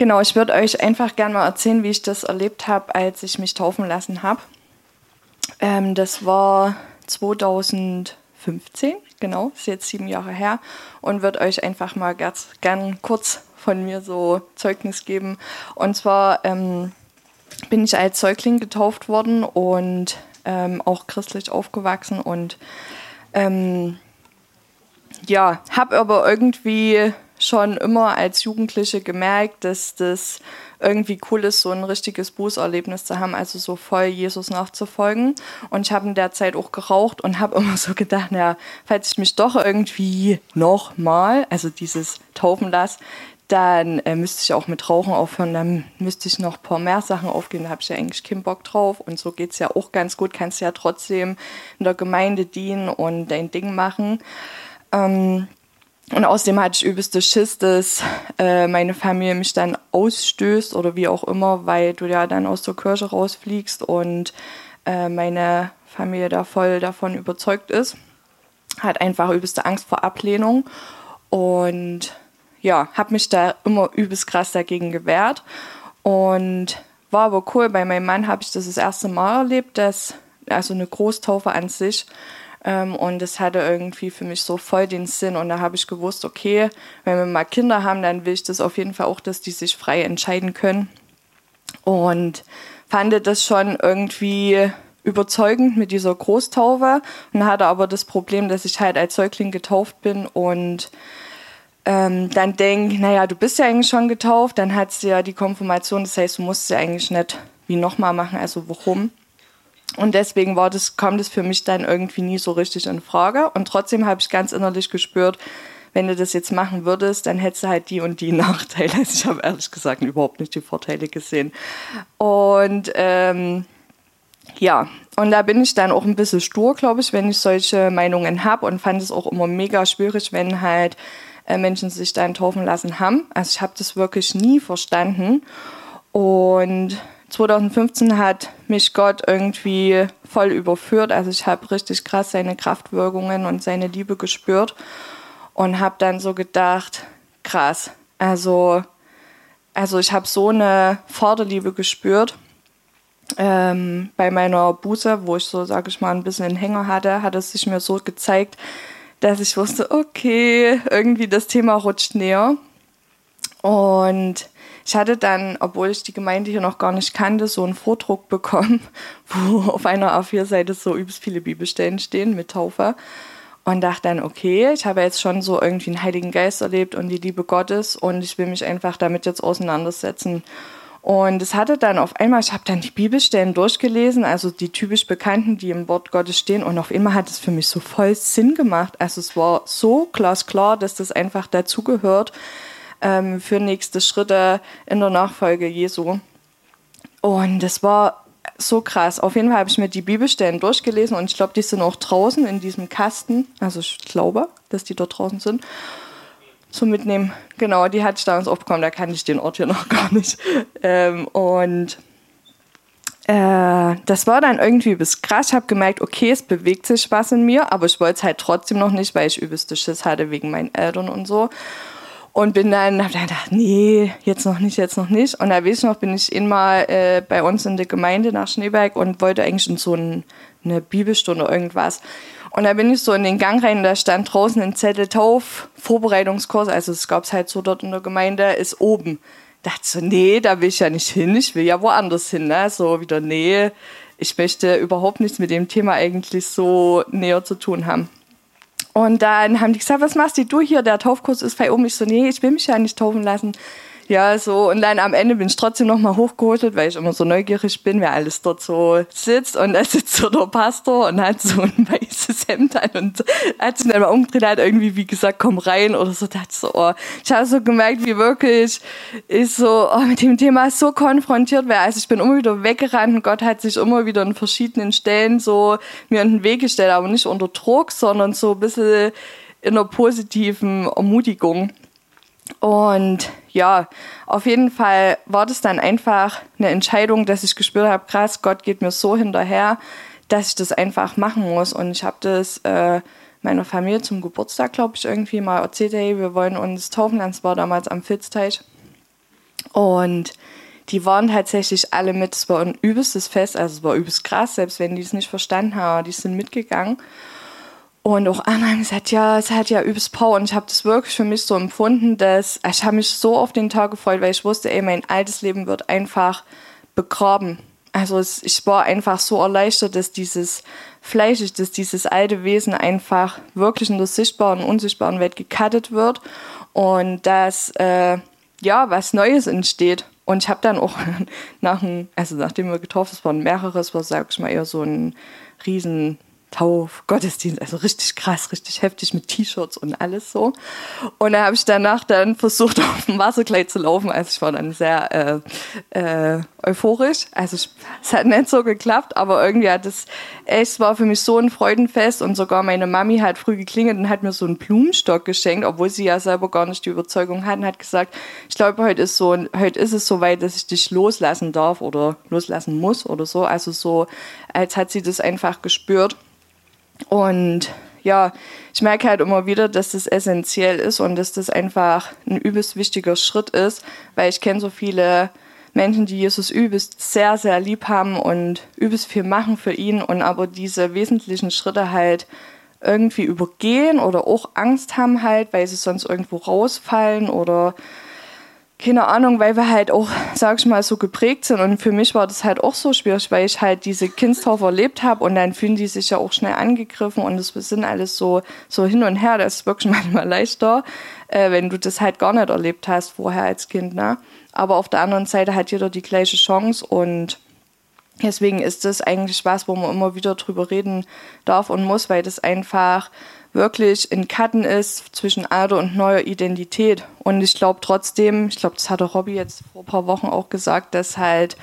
Genau, ich würde euch einfach gerne mal erzählen, wie ich das erlebt habe, als ich mich taufen lassen habe. Ähm, das war 2015, genau, ist jetzt sieben Jahre her und würde euch einfach mal ganz gern kurz von mir so Zeugnis geben. Und zwar ähm, bin ich als Säugling getauft worden und ähm, auch christlich aufgewachsen und ähm, ja, habe aber irgendwie schon immer als Jugendliche gemerkt, dass das irgendwie cool ist, so ein richtiges Bußerlebnis zu haben, also so voll Jesus nachzufolgen. Und ich habe in der Zeit auch geraucht und habe immer so gedacht, naja, falls ich mich doch irgendwie nochmal, also dieses Taufen lasse, dann äh, müsste ich auch mit Rauchen aufhören, dann müsste ich noch ein paar mehr Sachen aufgehen, da habe ich ja eigentlich keinen Bock drauf. Und so geht es ja auch ganz gut, kannst ja trotzdem in der Gemeinde dienen und dein Ding machen. Ähm, und außerdem hatte ich übelste Schiss, dass äh, meine Familie mich dann ausstößt oder wie auch immer, weil du ja dann aus der Kirche rausfliegst und äh, meine Familie da voll davon überzeugt ist. Hat einfach übelste Angst vor Ablehnung und ja, habe mich da immer übelst krass dagegen gewehrt und war aber cool. Bei meinem Mann habe ich das das erste Mal erlebt, dass also eine Großtaufe an sich ähm, und es hatte irgendwie für mich so voll den Sinn. Und da habe ich gewusst, okay, wenn wir mal Kinder haben, dann will ich das auf jeden Fall auch, dass die sich frei entscheiden können. Und fand das schon irgendwie überzeugend mit dieser Großtaufe und hatte aber das Problem, dass ich halt als Säugling getauft bin und ähm, dann denke, naja, du bist ja eigentlich schon getauft, dann hat sie ja die Konfirmation, das heißt, du musst sie eigentlich nicht wie nochmal machen, also warum? Und deswegen war das, kam das für mich dann irgendwie nie so richtig in Frage. Und trotzdem habe ich ganz innerlich gespürt, wenn du das jetzt machen würdest, dann hättest du halt die und die Nachteile. Also ich habe ehrlich gesagt überhaupt nicht die Vorteile gesehen. Und ähm, ja, und da bin ich dann auch ein bisschen stur, glaube ich, wenn ich solche Meinungen habe und fand es auch immer mega schwierig, wenn halt äh, Menschen sich dann taufen lassen haben. Also ich habe das wirklich nie verstanden. Und 2015 hat mich Gott irgendwie voll überführt. Also ich habe richtig krass seine Kraftwirkungen und seine Liebe gespürt und habe dann so gedacht, krass. Also, also ich habe so eine Vaterliebe gespürt. Ähm, bei meiner Buße, wo ich so, sage ich mal, ein bisschen einen Hänger hatte, hat es sich mir so gezeigt, dass ich wusste, okay, irgendwie das Thema rutscht näher. Und ich hatte dann, obwohl ich die Gemeinde hier noch gar nicht kannte, so einen Vordruck bekommen, wo auf einer A4-Seite so übelst viele Bibelstellen stehen mit Taufe. Und dachte dann, okay, ich habe jetzt schon so irgendwie einen Heiligen Geist erlebt und die Liebe Gottes und ich will mich einfach damit jetzt auseinandersetzen. Und es hatte dann auf einmal, ich habe dann die Bibelstellen durchgelesen, also die typisch Bekannten, die im Wort Gottes stehen. Und auf einmal hat es für mich so voll Sinn gemacht. Also es war so glasklar, dass das einfach dazugehört ähm, für nächste Schritte in der Nachfolge Jesu. Und das war so krass. Auf jeden Fall habe ich mir die Bibelstellen durchgelesen und ich glaube, die sind auch draußen in diesem Kasten. Also ich glaube, dass die dort draußen sind. Zum Mitnehmen. Genau, die hatte ich damals aufbekommen, da kannte ich den Ort hier noch gar nicht. Ähm, und äh, das war dann irgendwie bis krass. Ich habe gemerkt, okay, es bewegt sich was in mir, aber ich wollte es halt trotzdem noch nicht, weil ich übelste Schiss hatte wegen meinen Eltern und so. Und bin dann, hab dann gedacht, nee, jetzt noch nicht, jetzt noch nicht. Und da weiß ich noch, bin ich einmal äh, bei uns in der Gemeinde nach Schneeberg und wollte eigentlich in so ein, eine Bibelstunde irgendwas. Und da bin ich so in den Gang rein, da stand draußen ein Zettel Tauf, Vorbereitungskurs, also es gab es halt so dort in der Gemeinde, ist oben. Da dachte so, nee, da will ich ja nicht hin, ich will ja woanders hin, ne? So wieder, nee, ich möchte überhaupt nichts mit dem Thema eigentlich so näher zu tun haben. Und dann haben die gesagt, was machst du hier? Der Taufkurs ist bei oben. Ich so, nee, ich will mich ja nicht taufen lassen. Ja, so. Und dann am Ende bin ich trotzdem nochmal hochgeholt, weil ich immer so neugierig bin, wer alles dort so sitzt. Und da sitzt so der Pastor und hat so ein weißes Hemd an und hat sich dann mal umgedreht, hat irgendwie, wie gesagt, komm rein oder so. Da so, oh. Ich habe so gemerkt, wie wirklich ich so oh, mit dem Thema so konfrontiert wäre. Also ich bin immer wieder weggerannt und Gott hat sich immer wieder an verschiedenen Stellen so mir in den Weg gestellt, aber nicht unter Druck, sondern so ein bisschen in einer positiven Ermutigung. Und ja, auf jeden Fall war das dann einfach eine Entscheidung, dass ich gespürt habe, krass, Gott geht mir so hinterher, dass ich das einfach machen muss. Und ich habe das äh, meiner Familie zum Geburtstag, glaube ich, irgendwie mal erzählt, hey, wir wollen uns taufen. Das war damals am Fitzteich. Und die waren tatsächlich alle mit. Es war ein übelstes Fest, also es war übelst krass, selbst wenn die es nicht verstanden haben, die sind mitgegangen. Und auch andere haben gesagt, ja, es hat ja übelst Power. Und ich habe das wirklich für mich so empfunden, dass ich habe mich so auf den Tag gefreut, weil ich wusste, ey, mein altes Leben wird einfach begraben. Also es, ich war einfach so erleichtert, dass dieses Fleischig, dass dieses alte Wesen einfach wirklich in der sichtbaren und unsichtbaren Welt gekattet wird und dass äh, ja was Neues entsteht. Und ich habe dann auch nach dem, also nachdem wir getroffen, es waren mehrere, war, sag ich mal, eher so ein riesen Tauf, Gottesdienst, also richtig krass, richtig heftig mit T-Shirts und alles so. Und da habe ich danach dann versucht, auf dem Wasserkleid zu laufen. Also ich war dann sehr äh, äh, euphorisch. Also ich, es hat nicht so geklappt, aber irgendwie hat es echt, war für mich so ein Freudenfest und sogar meine Mami hat früh geklingelt und hat mir so einen Blumenstock geschenkt, obwohl sie ja selber gar nicht die Überzeugung hat und hat gesagt, ich glaube, heute ist so, heute ist es so weit, dass ich dich loslassen darf oder loslassen muss oder so. Also so, als hat sie das einfach gespürt. Und ja, ich merke halt immer wieder, dass das essentiell ist und dass das einfach ein übelst wichtiger Schritt ist, weil ich kenne so viele Menschen, die Jesus übelst sehr, sehr lieb haben und übelst viel machen für ihn und aber diese wesentlichen Schritte halt irgendwie übergehen oder auch Angst haben halt, weil sie sonst irgendwo rausfallen oder keine Ahnung, weil wir halt auch, sag ich mal, so geprägt sind. Und für mich war das halt auch so schwierig, weil ich halt diese Kindstaufe erlebt habe und dann fühlen die sich ja auch schnell angegriffen und das sind alles so, so hin und her. Das ist wirklich manchmal leichter, äh, wenn du das halt gar nicht erlebt hast vorher als Kind. Ne? Aber auf der anderen Seite hat jeder die gleiche Chance und deswegen ist das eigentlich was, wo man immer wieder drüber reden darf und muss, weil das einfach wirklich in Cutten ist zwischen alter und neuer Identität. Und ich glaube trotzdem, ich glaube, das hatte Robby jetzt vor ein paar Wochen auch gesagt, dass halt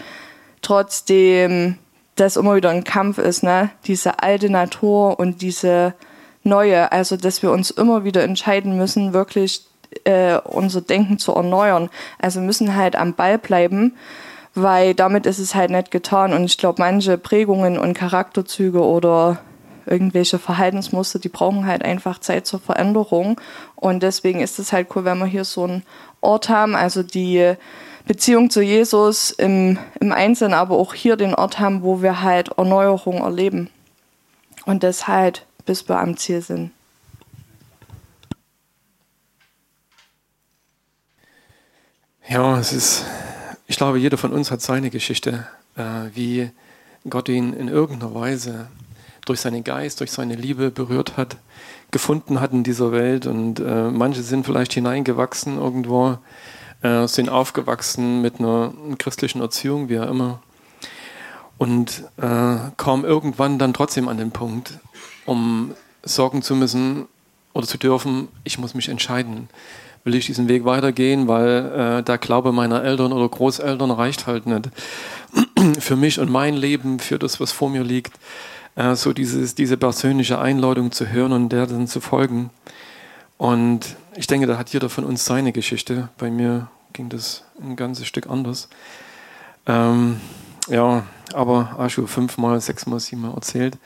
trotzdem das immer wieder ein Kampf ist, ne? Diese alte Natur und diese neue. Also, dass wir uns immer wieder entscheiden müssen, wirklich äh, unser Denken zu erneuern. Also müssen halt am Ball bleiben, weil damit ist es halt nicht getan. Und ich glaube, manche Prägungen und Charakterzüge oder irgendwelche Verhaltensmuster, die brauchen halt einfach Zeit zur Veränderung. Und deswegen ist es halt cool, wenn wir hier so einen Ort haben, also die Beziehung zu Jesus im, im Einzelnen, aber auch hier den Ort haben, wo wir halt Erneuerung erleben. Und das halt, bis wir am Ziel sind. Ja, es ist, ich glaube, jeder von uns hat seine Geschichte, äh, wie Gott ihn in irgendeiner Weise durch seinen Geist, durch seine Liebe berührt hat, gefunden hat in dieser Welt. Und äh, manche sind vielleicht hineingewachsen irgendwo, äh, sind aufgewachsen mit einer christlichen Erziehung, wie auch immer. Und äh, kamen irgendwann dann trotzdem an den Punkt, um sorgen zu müssen oder zu dürfen, ich muss mich entscheiden. Will ich diesen Weg weitergehen, weil äh, der Glaube meiner Eltern oder Großeltern reicht halt nicht. für mich und mein Leben, für das, was vor mir liegt äh, so dieses, diese persönliche Einladung zu hören und der dann zu folgen. Und ich denke, da hat jeder von uns seine Geschichte. Bei mir ging das ein ganzes Stück anders. Ähm, ja, aber Aschu fünfmal, sechsmal, siebenmal erzählt.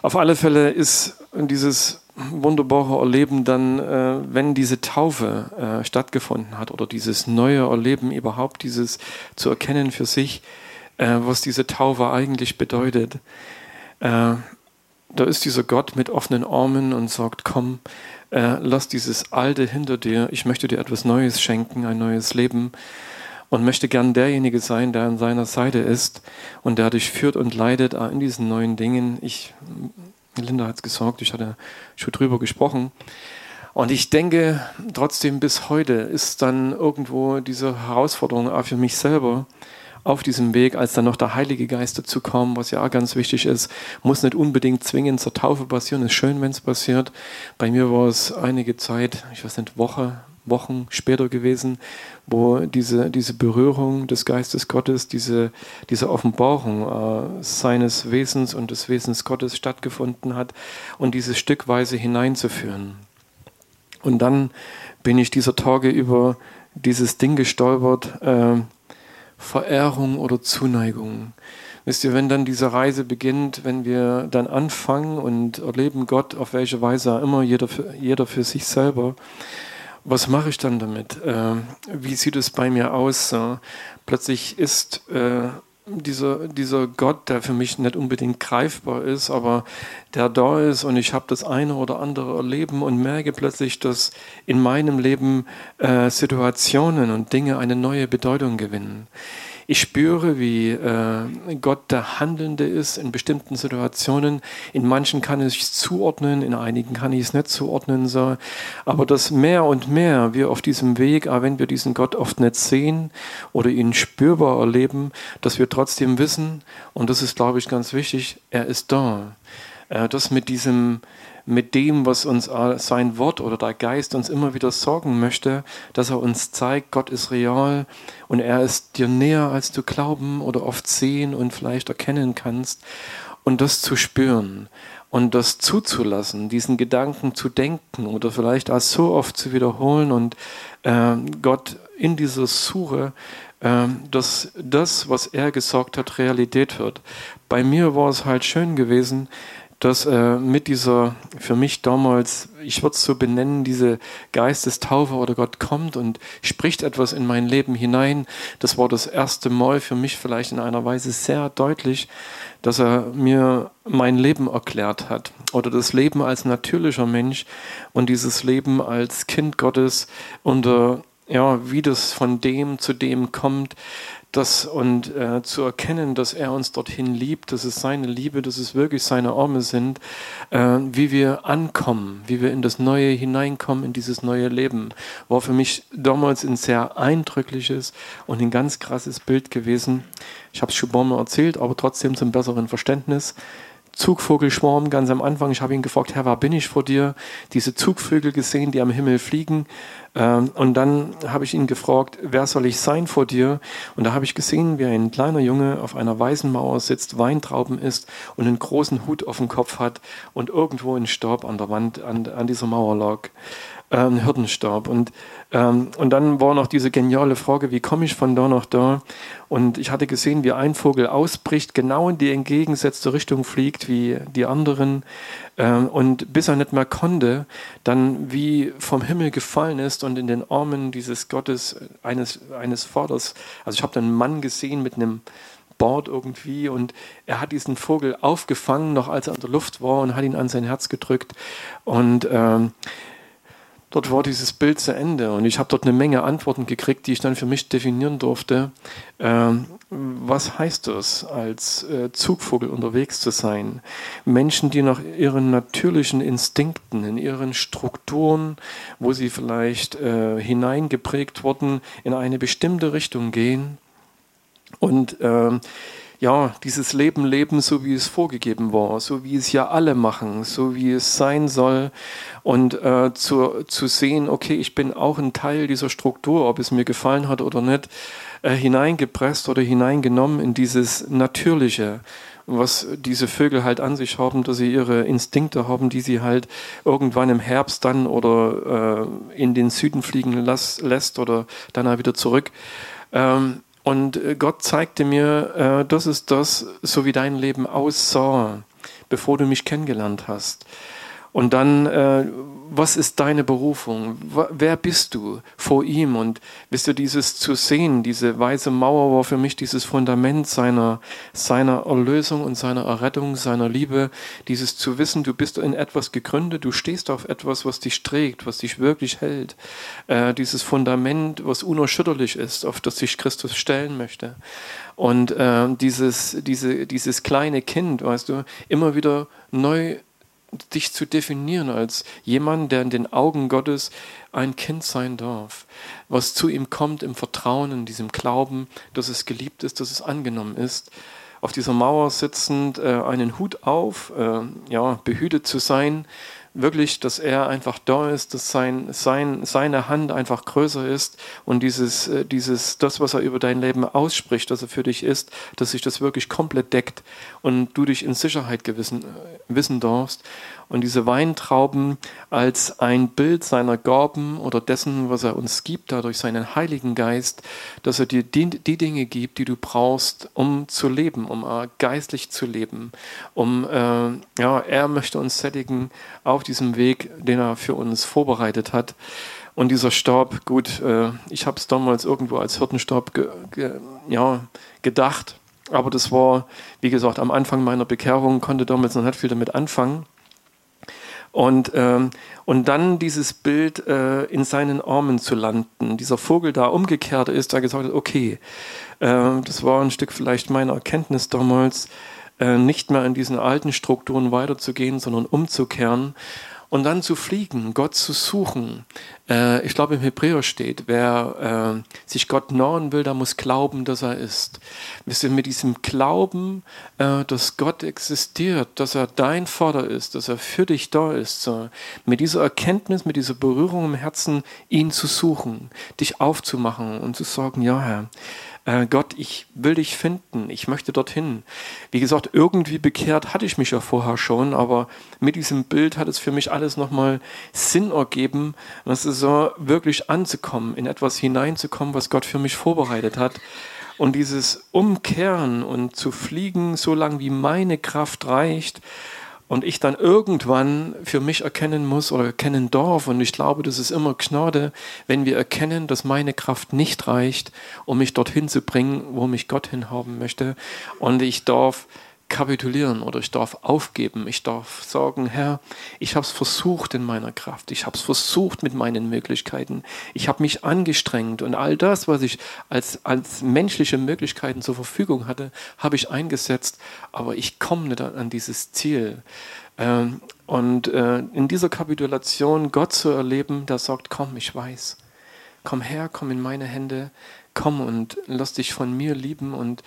Auf alle Fälle ist dieses wunderbare Erleben dann, äh, wenn diese Taufe äh, stattgefunden hat oder dieses neue Erleben überhaupt, dieses zu erkennen für sich, äh, was diese Taufe eigentlich bedeutet. Äh, da ist dieser Gott mit offenen Armen und sagt, komm, äh, lass dieses Alte hinter dir, ich möchte dir etwas Neues schenken, ein neues Leben und möchte gern derjenige sein, der an seiner Seite ist und der dich führt und leitet in diesen neuen Dingen. Ich, Linda hat es gesagt, ich hatte schon drüber gesprochen. Und ich denke trotzdem bis heute ist dann irgendwo diese Herausforderung auch für mich selber, auf diesem Weg, als dann noch der Heilige Geist dazu kam, was ja auch ganz wichtig ist, muss nicht unbedingt zwingend zur Taufe passieren. Ist schön, wenn es passiert. Bei mir war es einige Zeit, ich weiß nicht, Woche, Wochen später gewesen, wo diese, diese Berührung des Geistes Gottes, diese, diese Offenbarung äh, seines Wesens und des Wesens Gottes stattgefunden hat und diese stückweise hineinzuführen. Und dann bin ich dieser Tage über dieses Ding gestolpert, äh, Verehrung oder Zuneigung. Wisst ihr, wenn dann diese Reise beginnt, wenn wir dann anfangen und erleben Gott auf welche Weise immer, jeder für, jeder für sich selber, was mache ich dann damit? Äh, wie sieht es bei mir aus? Äh, plötzlich ist äh, dieser, dieser Gott, der für mich nicht unbedingt greifbar ist, aber der da ist und ich habe das eine oder andere erleben und merke plötzlich, dass in meinem Leben äh, Situationen und Dinge eine neue Bedeutung gewinnen. Ich spüre, wie äh, Gott der Handelnde ist in bestimmten Situationen. In manchen kann ich es zuordnen, in einigen kann ich es nicht zuordnen. So. Aber dass mehr und mehr wir auf diesem Weg, auch wenn wir diesen Gott oft nicht sehen oder ihn spürbar erleben, dass wir trotzdem wissen, und das ist, glaube ich, ganz wichtig, er ist da. Äh, das mit diesem mit dem, was uns sein Wort oder der Geist uns immer wieder sorgen möchte, dass er uns zeigt, Gott ist real und er ist dir näher, als du glauben oder oft sehen und vielleicht erkennen kannst. Und das zu spüren und das zuzulassen, diesen Gedanken zu denken oder vielleicht auch so oft zu wiederholen und äh, Gott in dieser Suche, äh, dass das, was er gesagt hat, Realität wird. Bei mir war es halt schön gewesen, dass äh, mit dieser, für mich damals, ich würde es so benennen, diese Geistestaufe oder Gott kommt und spricht etwas in mein Leben hinein. Das war das erste Mal für mich vielleicht in einer Weise sehr deutlich, dass er mir mein Leben erklärt hat oder das Leben als natürlicher Mensch und dieses Leben als Kind Gottes unter ja, wie das von dem zu dem kommt, das und äh, zu erkennen, dass er uns dorthin liebt, dass es seine Liebe, dass es wirklich seine Arme sind, äh, wie wir ankommen, wie wir in das Neue hineinkommen, in dieses neue Leben, war für mich damals ein sehr eindrückliches und ein ganz krasses Bild gewesen. Ich habe es schon Mal erzählt, aber trotzdem zum besseren Verständnis. Zugvogelschwarm ganz am Anfang. Ich habe ihn gefragt, Herr, wer bin ich vor dir? Diese Zugvögel gesehen, die am Himmel fliegen. Ähm, und dann habe ich ihn gefragt, wer soll ich sein vor dir? Und da habe ich gesehen, wie ein kleiner Junge auf einer weißen Mauer sitzt, Weintrauben isst und einen großen Hut auf dem Kopf hat und irgendwo ein Staub an der Wand, an, an dieser Mauer lag ähm, Hirtenstab. Und, ähm, und dann war noch diese geniale Frage, wie komme ich von da nach da? Und ich hatte gesehen, wie ein Vogel ausbricht, genau in die entgegengesetzte Richtung fliegt wie die anderen. Ähm, und bis er nicht mehr konnte, dann wie vom Himmel gefallen ist und in den Armen dieses Gottes, eines, eines Vaters, also ich habe dann einen Mann gesehen mit einem Bord irgendwie und er hat diesen Vogel aufgefangen, noch als er in der Luft war und hat ihn an sein Herz gedrückt. Und ähm, dort war dieses Bild zu Ende und ich habe dort eine Menge Antworten gekriegt, die ich dann für mich definieren durfte. Ähm, was heißt das, als äh, Zugvogel unterwegs zu sein? Menschen, die nach ihren natürlichen Instinkten, in ihren Strukturen, wo sie vielleicht äh, hineingeprägt wurden, in eine bestimmte Richtung gehen und äh, ja, dieses Leben leben, so wie es vorgegeben war, so wie es ja alle machen, so wie es sein soll und äh, zu, zu sehen, okay, ich bin auch ein Teil dieser Struktur, ob es mir gefallen hat oder nicht, äh, hineingepresst oder hineingenommen in dieses Natürliche was diese Vögel halt an sich haben, dass sie ihre Instinkte haben, die sie halt irgendwann im Herbst dann oder äh, in den Süden fliegen las, lässt oder dann halt wieder zurück. Ähm, und äh, Gott zeigte mir, äh, das ist das, so wie dein Leben aussah, bevor du mich kennengelernt hast. Und dann, äh, was ist deine Berufung? Wer bist du vor ihm? Und wisst ihr, dieses zu sehen, diese weiße Mauer war für mich dieses Fundament seiner, seiner Erlösung und seiner Errettung, seiner Liebe. Dieses zu wissen, du bist in etwas gegründet, du stehst auf etwas, was dich trägt, was dich wirklich hält. Äh, dieses Fundament, was unerschütterlich ist, auf das sich Christus stellen möchte. Und äh, dieses, diese, dieses kleine Kind, weißt du, immer wieder neu dich zu definieren als jemand, der in den Augen Gottes ein Kind sein darf, was zu ihm kommt im Vertrauen, in diesem Glauben, dass es geliebt ist, dass es angenommen ist, auf dieser Mauer sitzend, äh, einen Hut auf, äh, ja, behütet zu sein, wirklich, dass er einfach da ist, dass sein, sein, seine Hand einfach größer ist und dieses, äh, dieses, das, was er über dein Leben ausspricht, dass er für dich ist, dass sich das wirklich komplett deckt und du dich in Sicherheit gewissen, äh, wissen darfst und diese Weintrauben als ein Bild seiner Gaben oder dessen, was er uns gibt, dadurch seinen Heiligen Geist, dass er dir die, die Dinge gibt, die du brauchst, um zu leben, um äh, geistlich zu leben, um, äh, ja, er möchte uns sättigen auf diesem Weg, den er für uns vorbereitet hat. Und dieser Stab, gut, äh, ich habe es damals irgendwo als Hirtenstab ge, ge, ja, gedacht, aber das war, wie gesagt, am Anfang meiner Bekehrung, konnte damals noch nicht viel damit anfangen. Und, ähm, und dann dieses Bild äh, in seinen Armen zu landen, dieser Vogel da umgekehrt ist, der gesagt hat, okay, äh, das war ein Stück vielleicht meine Erkenntnis damals, äh, nicht mehr in diesen alten Strukturen weiterzugehen, sondern umzukehren und dann zu fliegen, Gott zu suchen. Äh, ich glaube, im Hebräer steht, wer äh, sich Gott nahen will, der muss glauben, dass er ist. Wir mit diesem Glauben, äh, dass Gott existiert, dass er dein Vater ist, dass er für dich da ist, so, mit dieser Erkenntnis, mit dieser Berührung im Herzen, ihn zu suchen, dich aufzumachen und zu sagen, ja Herr, äh, Gott, ich will dich finden, ich möchte dorthin. Wie gesagt, irgendwie bekehrt hatte ich mich ja vorher schon, aber mit diesem Bild hat es für mich alles nochmal Sinn ergeben, was ist so wirklich anzukommen, in etwas hineinzukommen, was Gott für mich vorbereitet hat. Und dieses Umkehren und zu fliegen, so lange wie meine Kraft reicht, und ich dann irgendwann für mich erkennen muss oder erkennen darf, und ich glaube, das ist immer Gnade, wenn wir erkennen, dass meine Kraft nicht reicht, um mich dorthin zu bringen, wo mich Gott hinhaben möchte, und ich darf kapitulieren oder ich darf aufgeben. Ich darf sagen, Herr, ich habe es versucht in meiner Kraft. Ich habe es versucht mit meinen Möglichkeiten. Ich habe mich angestrengt und all das, was ich als, als menschliche Möglichkeiten zur Verfügung hatte, habe ich eingesetzt. Aber ich komme nicht an dieses Ziel. Ähm, und äh, in dieser Kapitulation Gott zu erleben, der sagt, komm, ich weiß. Komm her, komm in meine Hände, komm und lass dich von mir lieben und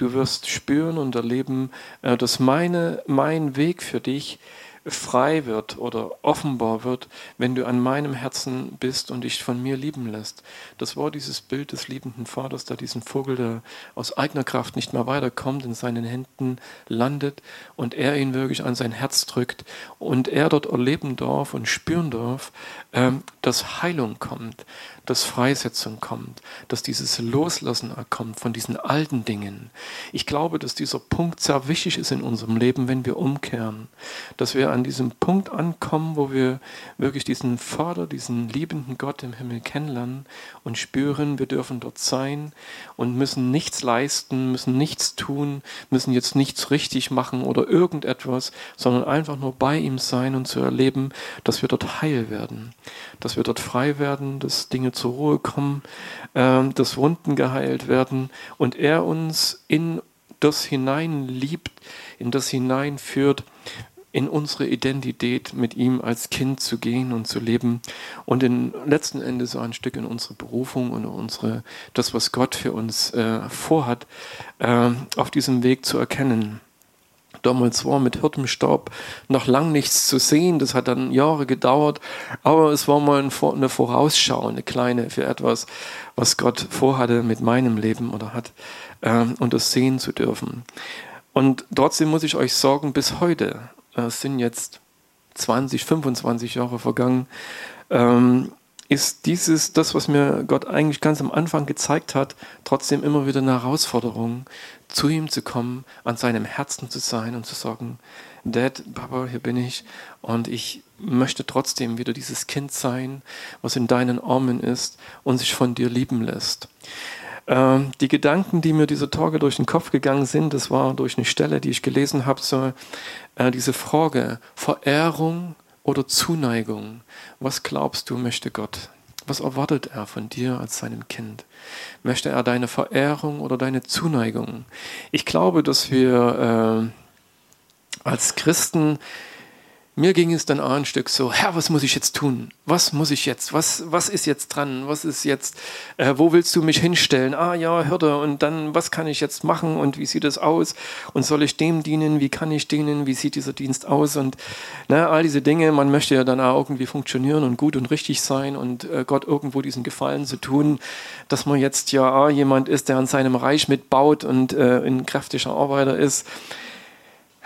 du wirst spüren und erleben, äh, dass meine, mein Weg für dich frei wird oder offenbar wird, wenn du an meinem Herzen bist und dich von mir lieben lässt. Das war dieses Bild des liebenden Vaters, der diesen Vogel, der aus eigener Kraft nicht mehr weiterkommt, in seinen Händen landet und er ihn wirklich an sein Herz drückt und er dort erleben darf und spüren darf, ähm, dass Heilung kommt, dass Freisetzung kommt, dass dieses Loslassen kommt von diesen alten Dingen. Ich glaube, dass dieser Punkt sehr wichtig ist in unserem Leben, wenn wir umkehren, dass wir an diesem Punkt ankommen, wo wir wirklich diesen Vater, diesen liebenden Gott im Himmel kennenlernen und spüren, wir dürfen dort sein und müssen nichts leisten, müssen nichts tun, müssen jetzt nichts richtig machen oder irgendetwas, sondern einfach nur bei ihm sein und zu erleben, dass wir dort heil werden, dass wir dort frei werden, dass Dinge zur Ruhe kommen, äh, dass Wunden geheilt werden und er uns in das hinein liebt, in das hineinführt, in unsere Identität mit ihm als Kind zu gehen und zu leben und in letzten Endes so ein Stück in unsere Berufung und unsere das was Gott für uns äh, vorhat äh, auf diesem Weg zu erkennen damals war mit Hirtenstab noch lang nichts zu sehen. Das hat dann Jahre gedauert, aber es war mal eine Vorausschau, eine kleine für etwas, was Gott vorhatte mit meinem Leben oder hat, ähm, und das sehen zu dürfen. Und trotzdem muss ich euch sagen, bis heute, äh, es sind jetzt 20, 25 Jahre vergangen, ähm, ist dieses, das, was mir Gott eigentlich ganz am Anfang gezeigt hat, trotzdem immer wieder eine Herausforderung, zu ihm zu kommen, an seinem Herzen zu sein und zu sagen, Dad, Papa, hier bin ich und ich möchte trotzdem wieder dieses Kind sein, was in deinen Armen ist und sich von dir lieben lässt. Ähm, die Gedanken, die mir diese Tage durch den Kopf gegangen sind, das war durch eine Stelle, die ich gelesen habe, so äh, diese Frage, Verehrung oder Zuneigung. Was glaubst du, möchte Gott? Was erwartet er von dir als seinem Kind? Möchte er deine Verehrung oder deine Zuneigung? Ich glaube, dass wir äh, als Christen mir ging es dann auch ein Stück so, Herr, was muss ich jetzt tun? Was muss ich jetzt? Was, was ist jetzt dran? Was ist jetzt, äh, wo willst du mich hinstellen? Ah ja, Hürde, und dann, was kann ich jetzt machen und wie sieht es aus? Und soll ich dem dienen? Wie kann ich dienen? Wie sieht dieser Dienst aus? Und ne, all diese Dinge, man möchte ja dann auch irgendwie funktionieren und gut und richtig sein und äh, Gott irgendwo diesen Gefallen zu tun, dass man jetzt ja jemand ist, der an seinem Reich mitbaut und äh, ein kräftiger Arbeiter ist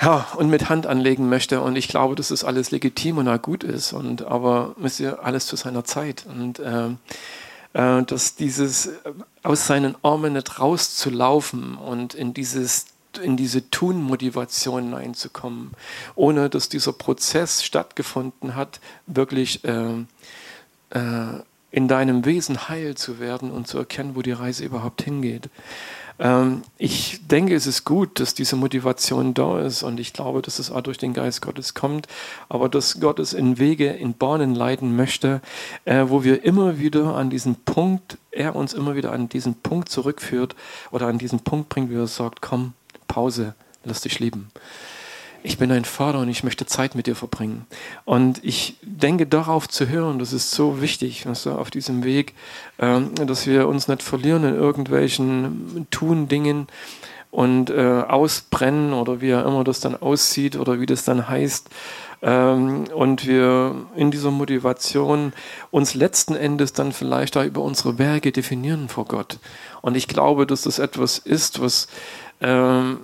ja, und mit Hand anlegen möchte. Und ich glaube, dass das alles legitim und gut ist. Und, aber müsst ihr alles zu seiner Zeit. Und äh, äh, dass dieses äh, aus seinen Armen nicht rauszulaufen und in dieses in diese Tun-Motivation hineinzukommen, ohne dass dieser Prozess stattgefunden hat, wirklich äh, äh, in deinem Wesen heil zu werden und zu erkennen, wo die Reise überhaupt hingeht. Ähm, ich denke, es ist gut, dass diese Motivation da ist und ich glaube, dass es auch durch den Geist Gottes kommt, aber dass Gott es in Wege, in Bahnen leiten möchte, äh, wo wir immer wieder an diesen Punkt, er uns immer wieder an diesen Punkt zurückführt oder an diesen Punkt bringt, wie er sagt, komm, Pause, lass dich lieben ich bin dein Vater und ich möchte Zeit mit dir verbringen. Und ich denke, darauf zu hören, das ist so wichtig, weißt du, auf diesem Weg, ähm, dass wir uns nicht verlieren in irgendwelchen Tun-Dingen und äh, ausbrennen oder wie auch immer das dann aussieht oder wie das dann heißt. Ähm, und wir in dieser Motivation uns letzten Endes dann vielleicht da über unsere Werke definieren vor Gott. Und ich glaube, dass das etwas ist, was ähm,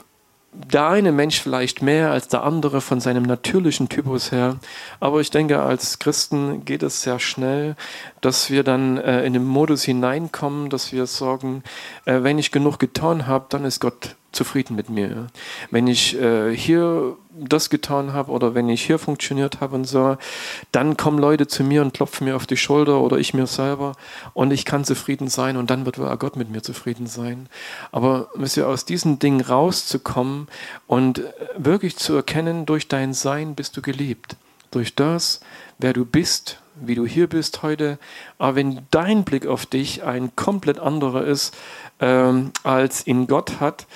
der eine Mensch vielleicht mehr als der andere von seinem natürlichen Typus her. Aber ich denke, als Christen geht es sehr schnell, dass wir dann äh, in den Modus hineinkommen, dass wir sagen, äh, wenn ich genug getan habe, dann ist Gott zufrieden mit mir. Wenn ich äh, hier das getan habe oder wenn ich hier funktioniert habe und so, dann kommen Leute zu mir und klopfen mir auf die Schulter oder ich mir selber und ich kann zufrieden sein und dann wird wohl Gott mit mir zufrieden sein. Aber wisst ihr, aus diesen Dingen rauszukommen und wirklich zu erkennen, durch dein Sein bist du geliebt. Durch das, wer du bist, wie du hier bist heute. Aber wenn dein Blick auf dich ein komplett anderer ist, ähm, als ihn Gott hat,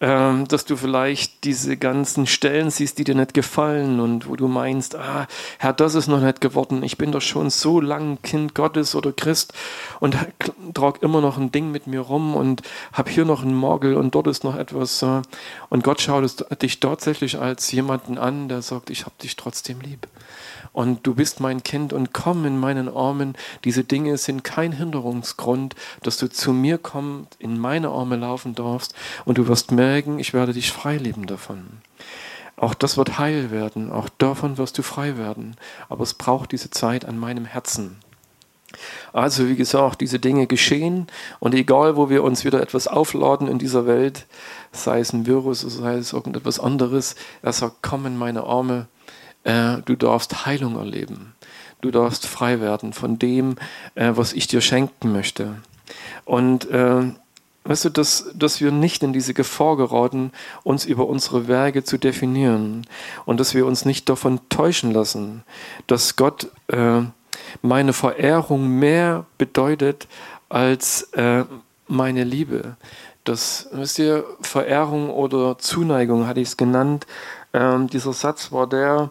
ähm, dass du vielleicht diese ganzen Stellen siehst, die dir nicht gefallen und wo du meinst, ah, Herr, das ist noch nicht geworden. Ich bin doch schon so lang Kind Gottes oder Christ und trage immer noch ein Ding mit mir rum und habe hier noch einen Morgel und dort ist noch etwas. Äh, und Gott schaut dich tatsächlich als jemanden an, der sagt, ich habe dich trotzdem lieb und du bist mein Kind und komm in meinen Armen. Diese Dinge sind kein Hinderungsgrund, dass du zu mir kommst, in meine Arme laufen darfst und du wirst merken, ich werde dich freileben davon. Auch das wird heil werden, auch davon wirst du frei werden. Aber es braucht diese Zeit an meinem Herzen. Also wie gesagt, diese Dinge geschehen und egal, wo wir uns wieder etwas aufladen in dieser Welt, sei es ein Virus, sei es irgendetwas anderes, er sagt, komm in meine Arme, äh, du darfst Heilung erleben. Du darfst frei werden von dem, äh, was ich dir schenken möchte. Und äh, weißt du, dass, dass wir nicht in diese Gefahr geraten, uns über unsere Werke zu definieren und dass wir uns nicht davon täuschen lassen, dass Gott äh, meine Verehrung mehr bedeutet als äh, meine Liebe. Das, wisst ihr, Verehrung oder Zuneigung hatte ich es genannt. Ähm, dieser Satz war der,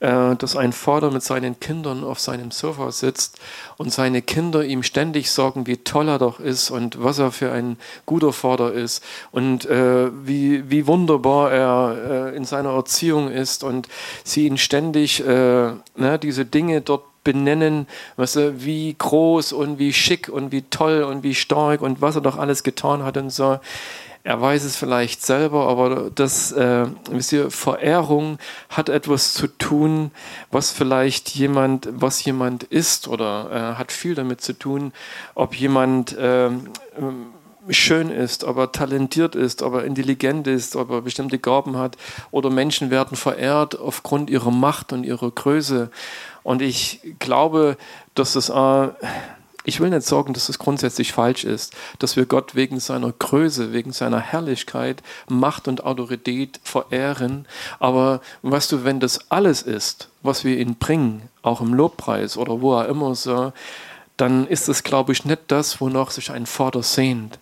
dass ein Vater mit seinen Kindern auf seinem Sofa sitzt und seine Kinder ihm ständig sagen, wie toll er doch ist und was er für ein guter Vater ist und äh, wie, wie wunderbar er äh, in seiner Erziehung ist und sie ihn ständig äh, ne, diese Dinge dort benennen, weißt du, wie groß und wie schick und wie toll und wie stark und was er doch alles getan hat und so. Er weiß es vielleicht selber, aber das, äh, ihr, Verehrung hat etwas zu tun, was vielleicht jemand, was jemand ist oder äh, hat viel damit zu tun, ob jemand äh, schön ist, ob er talentiert ist, ob er intelligent ist, ob er bestimmte Gaben hat oder Menschen werden verehrt aufgrund ihrer Macht und ihrer Größe. Und ich glaube, dass das äh, ich will nicht sagen, dass es grundsätzlich falsch ist, dass wir Gott wegen seiner Größe, wegen seiner Herrlichkeit, Macht und Autorität verehren. Aber weißt du, wenn das alles ist, was wir ihm bringen, auch im Lobpreis oder wo er immer so, dann ist es, glaube ich, nicht das, wonach sich ein Vater sehnt.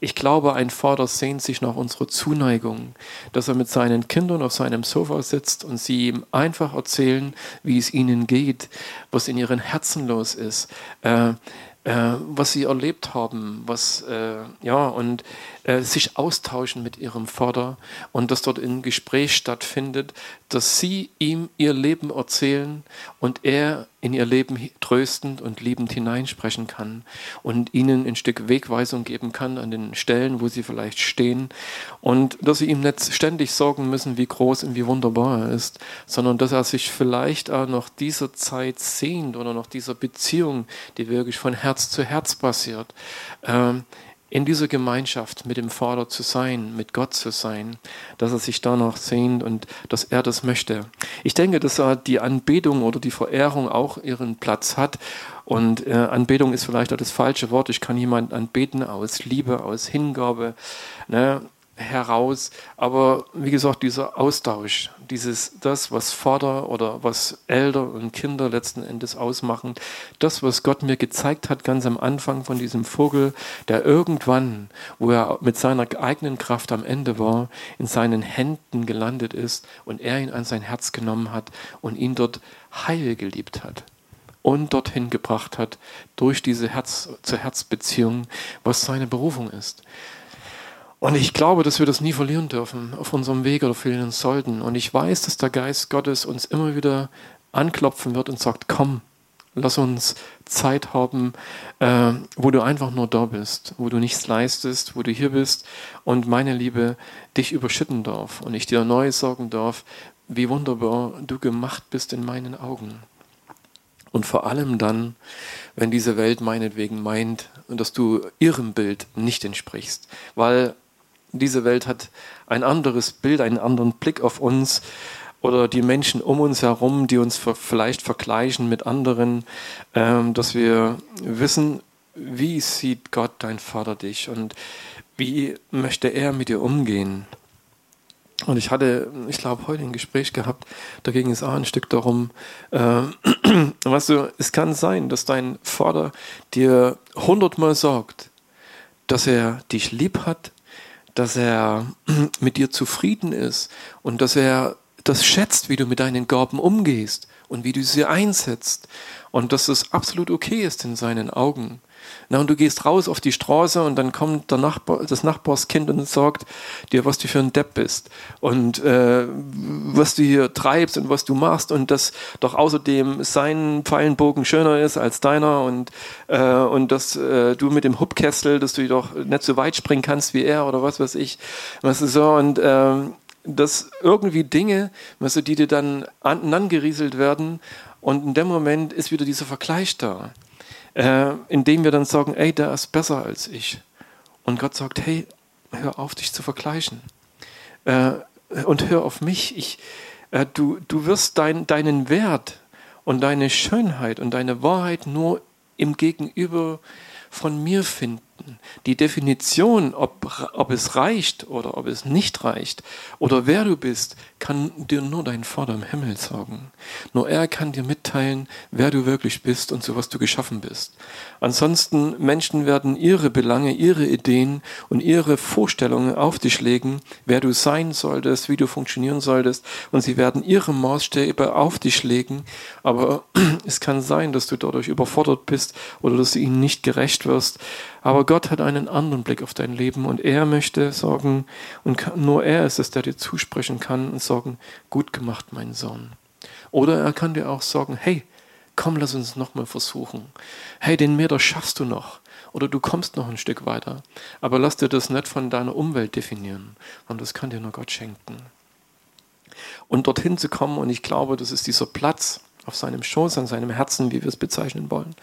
Ich glaube, ein Vater sehnt sich nach unserer Zuneigung, dass er mit seinen Kindern auf seinem Sofa sitzt und sie ihm einfach erzählen, wie es ihnen geht, was in ihren Herzen los ist. Äh, äh, was sie erlebt haben, was äh, ja und äh, sich austauschen mit ihrem Vater und dass dort ein Gespräch stattfindet, dass sie ihm ihr Leben erzählen und er in ihr Leben tröstend und liebend hineinsprechen kann und ihnen ein Stück Wegweisung geben kann an den Stellen, wo sie vielleicht stehen und dass sie ihm nicht ständig sorgen müssen, wie groß und wie wunderbar er ist, sondern dass er sich vielleicht auch noch dieser Zeit sehnt oder noch dieser Beziehung, die wirklich von Herz zu Herz passiert. Ähm, in dieser Gemeinschaft mit dem Vater zu sein, mit Gott zu sein, dass er sich danach sehnt und dass er das möchte. Ich denke, dass die Anbetung oder die Verehrung auch ihren Platz hat Und äh, Anbetung ist vielleicht auch das falsche Wort. Ich kann jemanden anbeten aus Liebe, aus Hingabe. Ne? Heraus. Aber wie gesagt, dieser Austausch, dieses, das, was Vater oder was Eltern und Kinder letzten Endes ausmachen, das, was Gott mir gezeigt hat, ganz am Anfang von diesem Vogel, der irgendwann, wo er mit seiner eigenen Kraft am Ende war, in seinen Händen gelandet ist und er ihn an sein Herz genommen hat und ihn dort heil geliebt hat und dorthin gebracht hat durch diese Herz-zu-Herz-Beziehung, was seine Berufung ist. Und ich glaube, dass wir das nie verlieren dürfen auf unserem Weg oder verlieren sollten. Und ich weiß, dass der Geist Gottes uns immer wieder anklopfen wird und sagt, komm, lass uns Zeit haben, äh, wo du einfach nur da bist, wo du nichts leistest, wo du hier bist und meine Liebe dich überschütten darf und ich dir neu sagen darf, wie wunderbar du gemacht bist in meinen Augen. Und vor allem dann, wenn diese Welt meinetwegen meint, dass du ihrem Bild nicht entsprichst. Weil diese Welt hat ein anderes Bild, einen anderen Blick auf uns oder die Menschen um uns herum, die uns vielleicht vergleichen mit anderen, ähm, dass wir wissen, wie sieht Gott, dein Vater, dich und wie möchte er mit dir umgehen. Und ich hatte, ich glaube, heute ein Gespräch gehabt, da ging es auch ein Stück darum, äh, weißt du, es kann sein, dass dein Vater dir hundertmal sagt, dass er dich lieb hat, dass er mit dir zufrieden ist und dass er das schätzt, wie du mit deinen Gaben umgehst und wie du sie einsetzt und dass es absolut okay ist in seinen Augen. Na, und du gehst raus auf die Straße und dann kommt der Nachbar, das Nachbarskind und sagt dir, was du für ein Depp bist und äh, was du hier treibst und was du machst und dass doch außerdem sein Pfeilenbogen schöner ist als deiner und, äh, und dass äh, du mit dem Hubkessel, dass du doch nicht so weit springen kannst wie er oder was weiß ich. Was ist so und ähm, dass irgendwie Dinge, weißt du, die dir dann angerieselt werden und in dem Moment ist wieder dieser Vergleich da äh, indem wir dann sagen, ey, der ist besser als ich. Und Gott sagt, hey, hör auf, dich zu vergleichen. Äh, und hör auf mich. Ich, äh, du, du wirst dein, deinen Wert und deine Schönheit und deine Wahrheit nur im Gegenüber von mir finden. Die Definition, ob, ob es reicht oder ob es nicht reicht oder wer du bist, kann dir nur dein Vater im Himmel sagen. Nur er kann dir mitteilen, wer du wirklich bist und zu was du geschaffen bist. Ansonsten Menschen werden ihre Belange, ihre Ideen und ihre Vorstellungen auf dich legen, wer du sein solltest, wie du funktionieren solltest und sie werden ihre Maßstäbe auf dich legen, aber es kann sein, dass du dadurch überfordert bist oder dass du ihnen nicht gerecht wirst. Aber Gott hat einen anderen Blick auf dein Leben und er möchte sagen, und nur er ist es, der dir zusprechen kann und sagen, gut gemacht, mein Sohn. Oder er kann dir auch sagen, hey, komm, lass uns nochmal versuchen. Hey, den Meter schaffst du noch. Oder du kommst noch ein Stück weiter. Aber lass dir das nicht von deiner Umwelt definieren. Und das kann dir nur Gott schenken. Und dorthin zu kommen, und ich glaube, das ist dieser Platz auf seinem Schoß, an seinem Herzen, wie wir es bezeichnen wollen.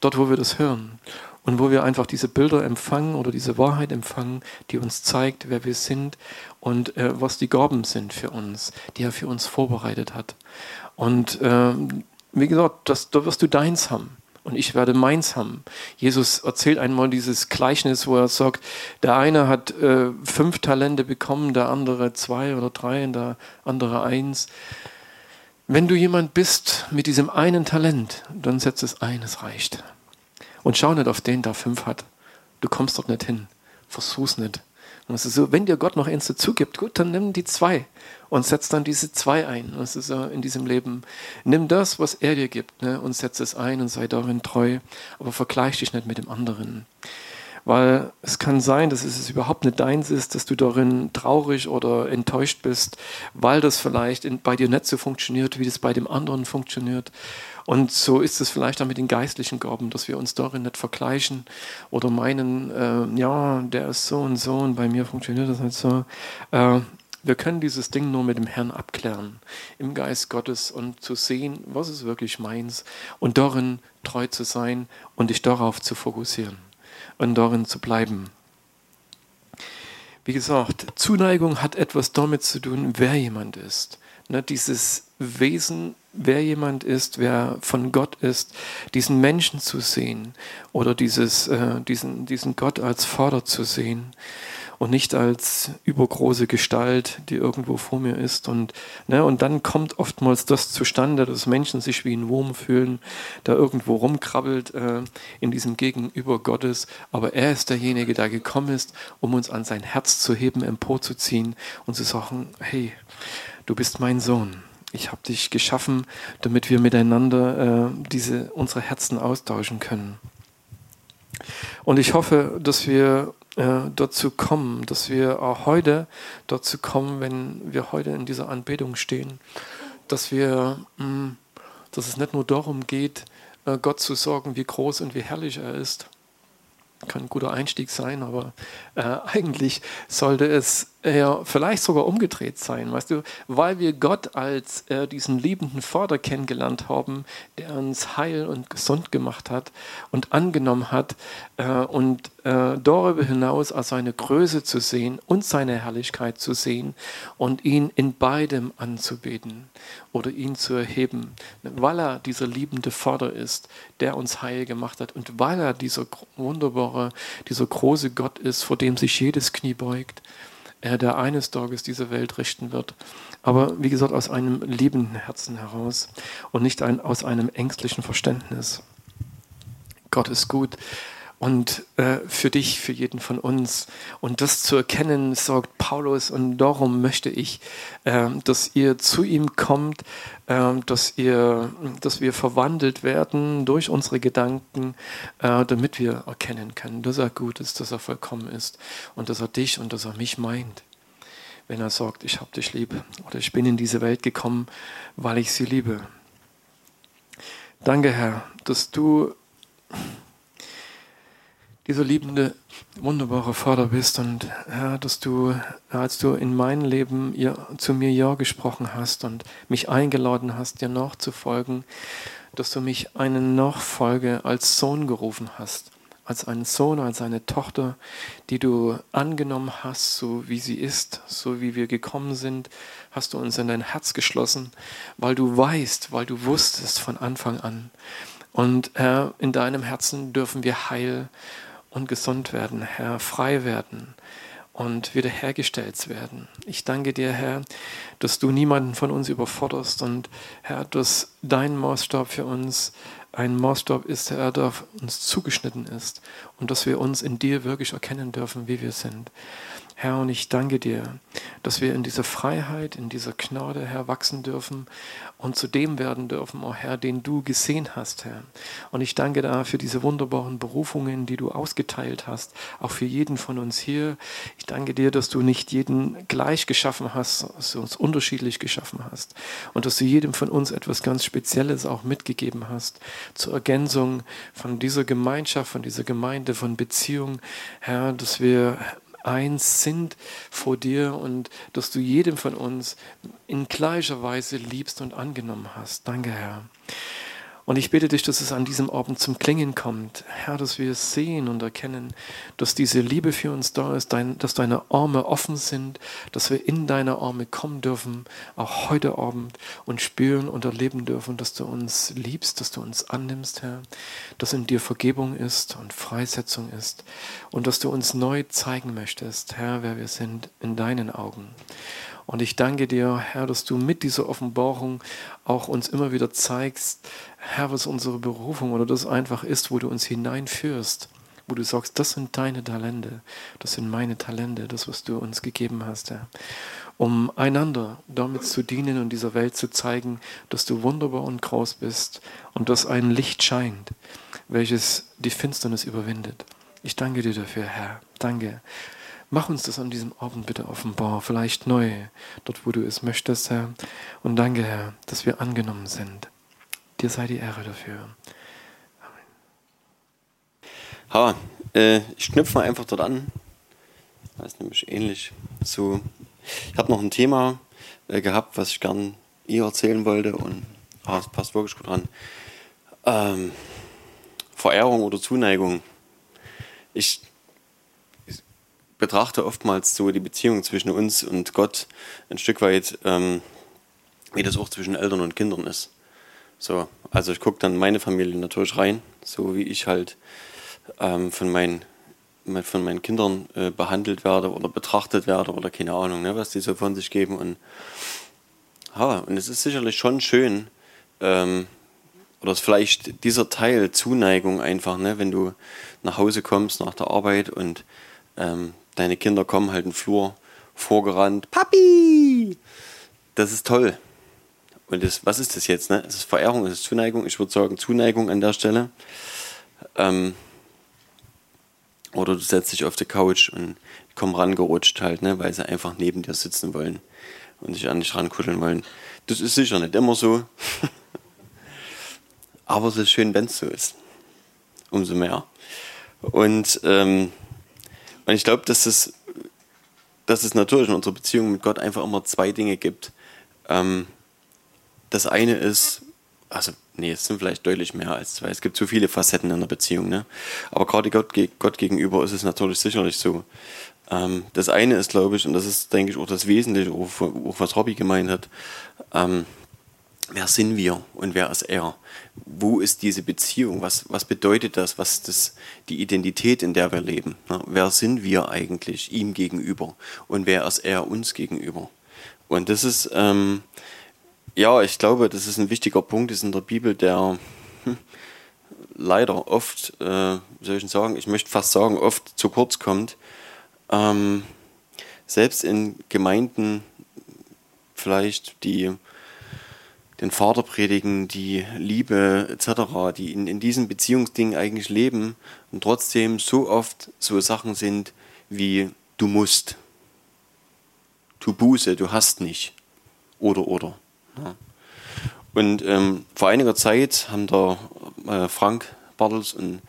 Dort, wo wir das hören und wo wir einfach diese Bilder empfangen oder diese Wahrheit empfangen, die uns zeigt, wer wir sind und äh, was die Gaben sind für uns, die er für uns vorbereitet hat. Und äh, wie gesagt, das, da wirst du deins haben und ich werde meins haben. Jesus erzählt einmal dieses Gleichnis, wo er sagt, der eine hat äh, fünf Talente bekommen, der andere zwei oder drei und der andere eins. Wenn du jemand bist mit diesem einen Talent, dann setz es ein, es reicht. Und schau nicht auf den, der fünf hat. Du kommst dort nicht hin. Versuch's nicht. Und es ist so, wenn dir Gott noch eins dazu gibt, gut, dann nimm die zwei und setz dann diese zwei ein. Und es ist so in diesem Leben, nimm das, was er dir gibt, ne, und setz es ein und sei darin treu, aber vergleich dich nicht mit dem anderen. Weil es kann sein, dass es überhaupt nicht deins ist, dass du darin traurig oder enttäuscht bist, weil das vielleicht in, bei dir nicht so funktioniert, wie das bei dem anderen funktioniert. Und so ist es vielleicht auch mit den geistlichen Gaben, dass wir uns darin nicht vergleichen oder meinen, äh, ja, der ist so und so und bei mir funktioniert das nicht so. Äh, wir können dieses Ding nur mit dem Herrn abklären, im Geist Gottes und zu sehen, was ist wirklich meins und darin treu zu sein und dich darauf zu fokussieren und darin zu bleiben. Wie gesagt, Zuneigung hat etwas damit zu tun, wer jemand ist. Ne, dieses Wesen, wer jemand ist, wer von Gott ist, diesen Menschen zu sehen oder dieses, äh, diesen, diesen Gott als Vater zu sehen und nicht als übergroße Gestalt, die irgendwo vor mir ist. Und, ne, und dann kommt oftmals das zustande, dass Menschen sich wie ein Wurm fühlen, der irgendwo rumkrabbelt äh, in diesem Gegenüber Gottes. Aber er ist derjenige, der gekommen ist, um uns an sein Herz zu heben, emporzuziehen und zu sagen, hey, du bist mein Sohn. Ich habe dich geschaffen, damit wir miteinander äh, diese, unsere Herzen austauschen können. Und ich hoffe, dass wir äh, dazu kommen, dass wir auch heute dazu kommen, wenn wir heute in dieser Anbetung stehen, dass wir, mh, mm, dass es nicht nur darum geht, äh, Gott zu sorgen, wie groß und wie herrlich er ist, kann ein guter Einstieg sein, aber äh, eigentlich sollte es eher vielleicht sogar umgedreht sein, weißt du, weil wir Gott als äh, diesen liebenden Vater kennengelernt haben, der uns heil und gesund gemacht hat und angenommen hat äh, und äh, darüber hinaus als seine Größe zu sehen und seine Herrlichkeit zu sehen und ihn in beidem anzubeten oder ihn zu erheben, weil er dieser liebende Vater ist, der uns heil gemacht hat und weil er dieser wunderbare, dieser große Gott ist, vor dem sich jedes Knie beugt er, der eines Tages diese Welt richten wird. Aber wie gesagt, aus einem liebenden Herzen heraus und nicht ein, aus einem ängstlichen Verständnis. Gott ist gut und äh, für dich, für jeden von uns. Und das zu erkennen, sagt Paulus, und darum möchte ich, äh, dass ihr zu ihm kommt, äh, dass, ihr, dass wir verwandelt werden durch unsere Gedanken, äh, damit wir erkennen können, dass er gut ist, dass er vollkommen ist und dass er dich und dass er mich meint. Wenn er sagt, ich habe dich lieb oder ich bin in diese Welt gekommen, weil ich sie liebe. Danke, Herr, dass du dieser liebende, wunderbare Vater bist und Herr, dass du, als du in mein Leben ja, zu mir Ja gesprochen hast und mich eingeladen hast, dir nachzufolgen, dass du mich einen Nachfolge als Sohn gerufen hast, als einen Sohn, als eine Tochter, die du angenommen hast, so wie sie ist, so wie wir gekommen sind, hast du uns in dein Herz geschlossen, weil du weißt, weil du wusstest von Anfang an. Und Herr, in deinem Herzen dürfen wir heil und gesund werden, Herr, frei werden und wiederhergestellt werden. Ich danke dir, Herr, dass du niemanden von uns überforderst und Herr, dass dein Maßstab für uns ein Maßstab ist, Herr, der uns zugeschnitten ist und dass wir uns in dir wirklich erkennen dürfen, wie wir sind. Herr, und ich danke dir, dass wir in dieser Freiheit, in dieser Gnade, Herr, wachsen dürfen und zu dem werden dürfen, oh Herr, den du gesehen hast, Herr. Und ich danke da für diese wunderbaren Berufungen, die du ausgeteilt hast, auch für jeden von uns hier. Ich danke dir, dass du nicht jeden gleich geschaffen hast, dass du uns unterschiedlich geschaffen hast und dass du jedem von uns etwas ganz Spezielles auch mitgegeben hast zur Ergänzung von dieser Gemeinschaft, von dieser Gemeinde, von Beziehung, Herr, dass wir eins sind vor dir und dass du jedem von uns in gleicher Weise liebst und angenommen hast. Danke, Herr. Und ich bitte dich, dass es an diesem Abend zum Klingen kommt. Herr, dass wir es sehen und erkennen, dass diese Liebe für uns da ist, dass deine Arme offen sind, dass wir in deine Arme kommen dürfen, auch heute Abend und spüren und erleben dürfen, dass du uns liebst, dass du uns annimmst, Herr, dass in dir Vergebung ist und Freisetzung ist und dass du uns neu zeigen möchtest, Herr, wer wir sind in deinen Augen. Und ich danke dir, Herr, dass du mit dieser Offenbarung auch uns immer wieder zeigst, Herr, was unsere Berufung oder das einfach ist, wo du uns hineinführst, wo du sagst, das sind deine Talente, das sind meine Talente, das, was du uns gegeben hast, Herr. Um einander damit zu dienen und dieser Welt zu zeigen, dass du wunderbar und groß bist und dass ein Licht scheint, welches die Finsternis überwindet. Ich danke dir dafür, Herr. Danke. Mach uns das an diesem Abend bitte offenbar, vielleicht neu, dort wo du es möchtest, Herr. Und danke, Herr, dass wir angenommen sind. Dir sei die Ehre dafür. Amen. Ha, äh, ich knüpfe mal einfach dort an. Das ist nämlich ähnlich zu. Ich habe noch ein Thema äh, gehabt, was ich gern ihr erzählen wollte und ah, es passt wirklich gut dran. Ähm, Verehrung oder Zuneigung. Ich betrachte oftmals so die Beziehung zwischen uns und Gott ein Stück weit ähm, wie das auch zwischen Eltern und Kindern ist. So, also ich gucke dann meine Familie natürlich rein, so wie ich halt ähm, von meinen von meinen Kindern äh, behandelt werde oder betrachtet werde oder keine Ahnung, ne, was die so von sich geben. Und, ja, und es ist sicherlich schon schön, ähm, oder vielleicht dieser Teil Zuneigung einfach, ne, wenn du nach Hause kommst nach der Arbeit und ähm, deine Kinder kommen halt den Flur vorgerannt, Papi! Das ist toll. Und das, was ist das jetzt? Ne? Es ist Verehrung, es ist Zuneigung. Ich würde sagen Zuneigung an der Stelle. Ähm, oder du setzt dich auf die Couch und komm rangerutscht halt, ne, weil sie einfach neben dir sitzen wollen und sich an dich rankuscheln wollen. Das ist sicher nicht immer so. Aber es ist schön, wenn es so ist. Umso mehr. Und, ähm, und ich glaube, dass es, dass es natürlich in unserer Beziehung mit Gott einfach immer zwei Dinge gibt. Ähm, das eine ist, also nee, es sind vielleicht deutlich mehr als zwei. Es gibt so viele Facetten in der Beziehung, ne? Aber gerade Gott, Gott gegenüber ist es natürlich sicherlich so. Ähm, das eine ist, glaube ich, und das ist, denke ich, auch das Wesentliche, auch, auch was Hobby gemeint hat, ähm, wer sind wir und wer ist er? Wo ist diese Beziehung? Was, was bedeutet das? Was ist das, die Identität, in der wir leben? Ne? Wer sind wir eigentlich ihm gegenüber? Und wer ist er uns gegenüber? Und das ist, ähm, ja, ich glaube, das ist ein wichtiger Punkt, ist in der Bibel, der hm, leider oft, äh, soll ich sagen, ich möchte fast sagen, oft zu kurz kommt. Ähm, selbst in Gemeinden vielleicht, die den Vater predigen, die Liebe etc., die in, in diesen Beziehungsdingen eigentlich leben und trotzdem so oft so Sachen sind wie du musst, du Buße, du hast nicht oder oder. Ja. Und ähm, vor einiger Zeit haben der äh, Frank Bartels und,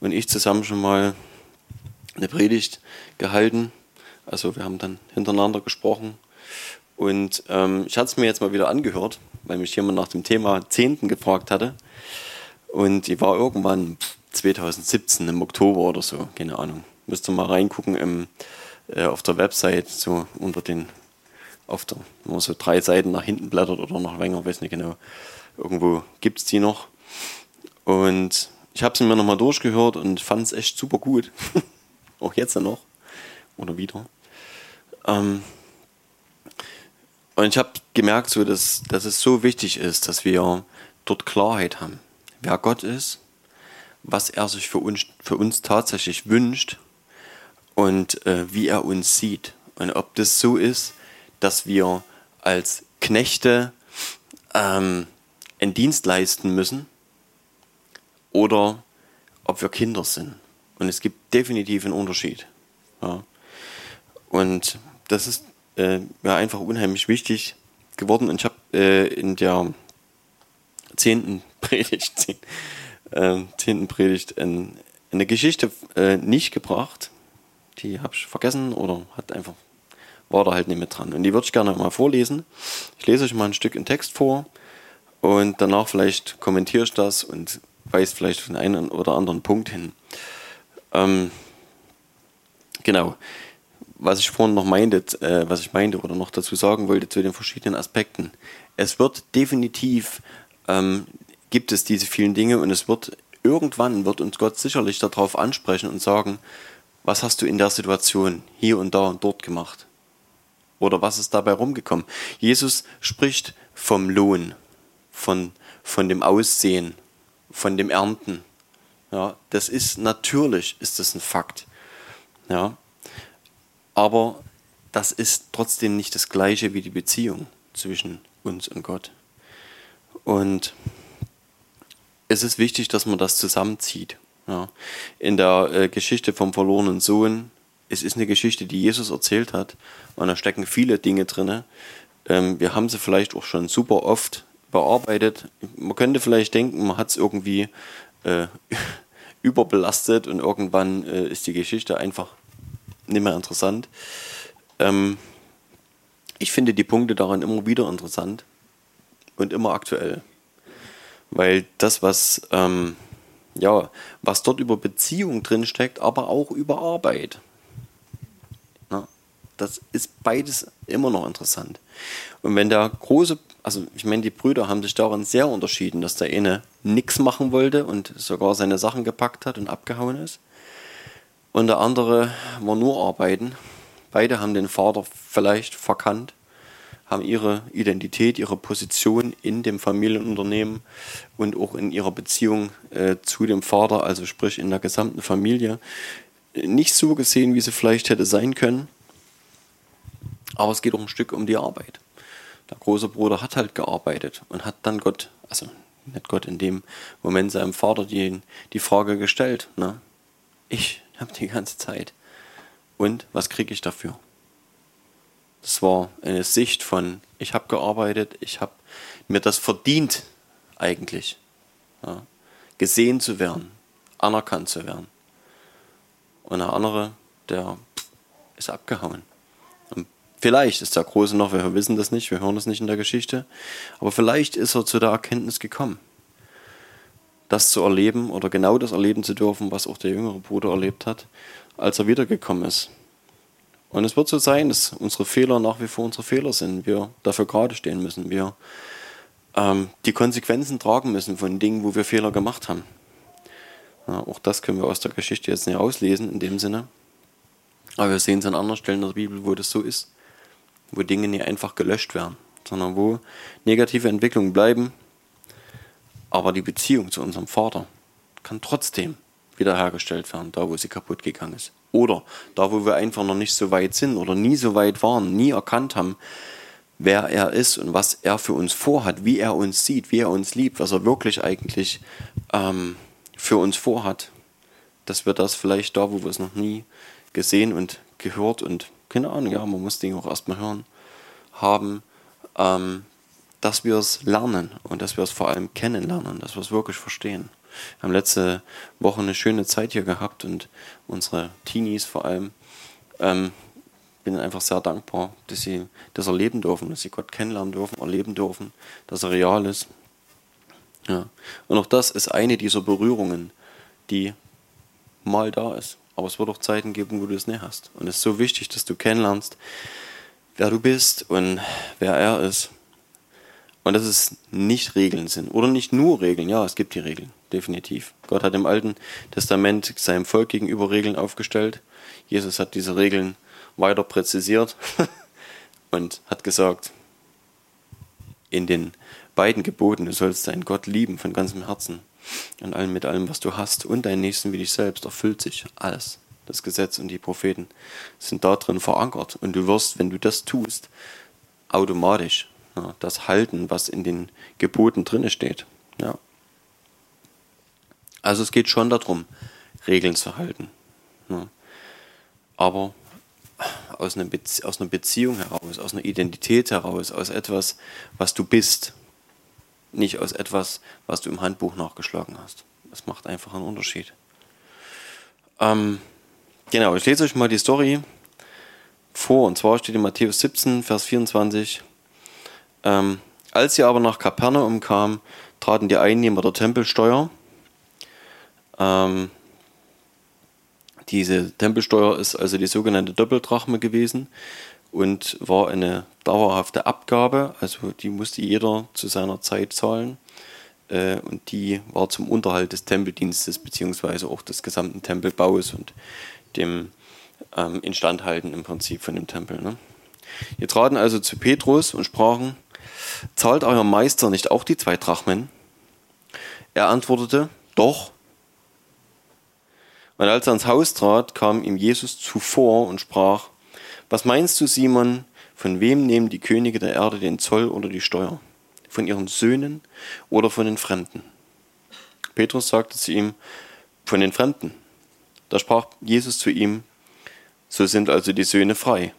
und ich zusammen schon mal eine Predigt gehalten. Also wir haben dann hintereinander gesprochen. Und ähm, ich hatte es mir jetzt mal wieder angehört, weil mich jemand nach dem Thema Zehnten gefragt hatte. Und die war irgendwann 2017 im Oktober oder so, keine Ahnung. Müsst ihr mal reingucken im, äh, auf der Website, so unter den auf der, wenn man so drei Seiten nach hinten blättert oder noch länger, weiß nicht genau. Irgendwo gibt es die noch. Und ich habe sie mir nochmal durchgehört und fand es echt super gut. Auch jetzt noch. Oder wieder. Ähm und ich habe gemerkt, so, dass, dass es so wichtig ist, dass wir dort Klarheit haben, wer Gott ist, was er sich für uns, für uns tatsächlich wünscht und äh, wie er uns sieht. Und ob das so ist, dass wir als Knechte ähm, einen Dienst leisten müssen oder ob wir Kinder sind. Und es gibt definitiv einen Unterschied. Ja. Und das ist äh, ja, einfach unheimlich wichtig geworden. Und ich habe äh, in der zehnten Predigt, zehn, äh, zehnten Predigt ein, eine Geschichte äh, nicht gebracht. Die habe ich vergessen oder hat einfach war da halt nicht mit dran. Und die würde ich gerne mal vorlesen. Ich lese euch mal ein Stück in Text vor und danach vielleicht kommentiere ich das und weise vielleicht von einem oder anderen Punkt hin. Ähm, genau. Was ich vorhin noch meinte, äh, was ich meinte oder noch dazu sagen wollte zu den verschiedenen Aspekten. Es wird definitiv, ähm, gibt es diese vielen Dinge und es wird irgendwann wird uns Gott sicherlich darauf ansprechen und sagen, was hast du in der Situation hier und da und dort gemacht? Oder was ist dabei rumgekommen? Jesus spricht vom Lohn, von, von dem Aussehen, von dem Ernten. Ja, das ist natürlich, ist das ein Fakt. Ja, aber das ist trotzdem nicht das Gleiche wie die Beziehung zwischen uns und Gott. Und es ist wichtig, dass man das zusammenzieht. Ja. In der äh, Geschichte vom verlorenen Sohn es ist eine Geschichte, die Jesus erzählt hat und da stecken viele Dinge drin. Ähm, wir haben sie vielleicht auch schon super oft bearbeitet. Man könnte vielleicht denken, man hat es irgendwie äh, überbelastet und irgendwann äh, ist die Geschichte einfach nicht mehr interessant. Ähm, ich finde die Punkte daran immer wieder interessant und immer aktuell. Weil das, was, ähm, ja, was dort über Beziehung drin steckt, aber auch über Arbeit Das ist beides immer noch interessant. Und wenn der große, also ich meine, die Brüder haben sich darin sehr unterschieden, dass der eine nichts machen wollte und sogar seine Sachen gepackt hat und abgehauen ist. Und der andere war nur arbeiten. Beide haben den Vater vielleicht verkannt, haben ihre Identität, ihre Position in dem Familienunternehmen und auch in ihrer Beziehung äh, zu dem Vater, also sprich in der gesamten Familie, nicht so gesehen, wie sie vielleicht hätte sein können. Aber es geht auch ein Stück um die Arbeit. Der große Bruder hat halt gearbeitet und hat dann Gott, also nicht Gott in dem Moment seinem Vater die, die Frage gestellt. Ne? Ich habe die ganze Zeit. Und was kriege ich dafür? Das war eine Sicht von, ich habe gearbeitet, ich habe mir das verdient eigentlich. Ja? Gesehen zu werden, anerkannt zu werden. Und der andere, der ist abgehauen. Und vielleicht ist der Große noch, wir wissen das nicht, wir hören das nicht in der Geschichte, aber vielleicht ist er zu der Erkenntnis gekommen, das zu erleben oder genau das erleben zu dürfen, was auch der jüngere Bruder erlebt hat, als er wiedergekommen ist. Und es wird so sein, dass unsere Fehler nach wie vor unsere Fehler sind. Wir dafür gerade stehen müssen. Wir ähm, die Konsequenzen tragen müssen von Dingen, wo wir Fehler gemacht haben. Ja, auch das können wir aus der Geschichte jetzt nicht auslesen in dem Sinne. Aber wir sehen es an anderen Stellen der Bibel, wo das so ist. Wo Dinge nicht einfach gelöscht werden, sondern wo negative Entwicklungen bleiben. Aber die Beziehung zu unserem Vater kann trotzdem wiederhergestellt werden, da wo sie kaputt gegangen ist. Oder da wo wir einfach noch nicht so weit sind oder nie so weit waren, nie erkannt haben, wer er ist und was er für uns vorhat, wie er uns sieht, wie er uns liebt, was er wirklich eigentlich ähm, für uns vorhat, dass wir das vielleicht da, wo wir es noch nie gesehen und gehört und keine Ahnung, ja, man muss Dinge auch erstmal hören, haben, ähm, dass wir es lernen und dass wir es vor allem kennenlernen, dass wir es wirklich verstehen. Wir haben letzte Woche eine schöne Zeit hier gehabt und unsere Teenies vor allem. Ähm, bin einfach sehr dankbar, dass sie das erleben dürfen, dass sie Gott kennenlernen dürfen, erleben dürfen, dass er real ist ja. Und auch das ist eine dieser Berührungen, die mal da ist. Aber es wird auch Zeiten geben, wo du es nicht hast. Und es ist so wichtig, dass du kennenlernst, wer du bist und wer er ist. Und dass es nicht Regeln sind. Oder nicht nur Regeln. Ja, es gibt die Regeln, definitiv. Gott hat im Alten Testament seinem Volk gegenüber Regeln aufgestellt. Jesus hat diese Regeln weiter präzisiert und hat gesagt, in den beiden Geboten, du sollst deinen Gott lieben von ganzem Herzen und allem mit allem, was du hast und deinen Nächsten wie dich selbst, erfüllt sich alles. Das Gesetz und die Propheten sind da drin verankert und du wirst, wenn du das tust, automatisch ja, das halten, was in den Geboten drinne steht. Ja. Also es geht schon darum, Regeln zu halten. Ja. Aber aus einer, aus einer Beziehung heraus, aus einer Identität heraus, aus etwas, was du bist, nicht aus etwas, was du im Handbuch nachgeschlagen hast. Das macht einfach einen Unterschied. Ähm, genau, ich lese euch mal die Story vor. Und zwar steht in Matthäus 17, Vers 24. Ähm, als sie aber nach Kapernaum kamen, traten die Einnehmer der Tempelsteuer. Ähm, diese Tempelsteuer ist also die sogenannte Doppeldrachme gewesen und war eine dauerhafte Abgabe, also die musste jeder zu seiner Zeit zahlen. Äh, und die war zum Unterhalt des Tempeldienstes beziehungsweise auch des gesamten Tempelbaus und dem ähm, Instandhalten im Prinzip von dem Tempel. Ne? Die traten also zu Petrus und sprachen, zahlt euer Meister nicht auch die zwei Drachmen? Er antwortete, doch. Und als er ins Haus trat, kam ihm Jesus zuvor und sprach, was meinst du, Simon, von wem nehmen die Könige der Erde den Zoll oder die Steuer? Von ihren Söhnen oder von den Fremden? Petrus sagte zu ihm, von den Fremden. Da sprach Jesus zu ihm, so sind also die Söhne frei.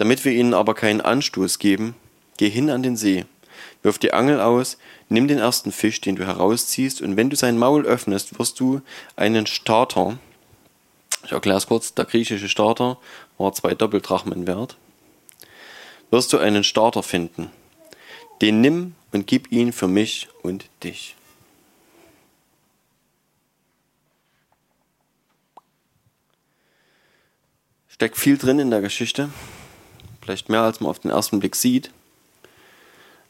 Damit wir ihnen aber keinen Anstoß geben, geh hin an den See, wirf die Angel aus, nimm den ersten Fisch, den du herausziehst, und wenn du sein Maul öffnest, wirst du einen Starter, ich erkläre es kurz, der griechische Starter war zwei Doppeldrachmen wert, wirst du einen Starter finden. Den nimm und gib ihn für mich und dich. Steckt viel drin in der Geschichte. Vielleicht mehr, als man auf den ersten Blick sieht.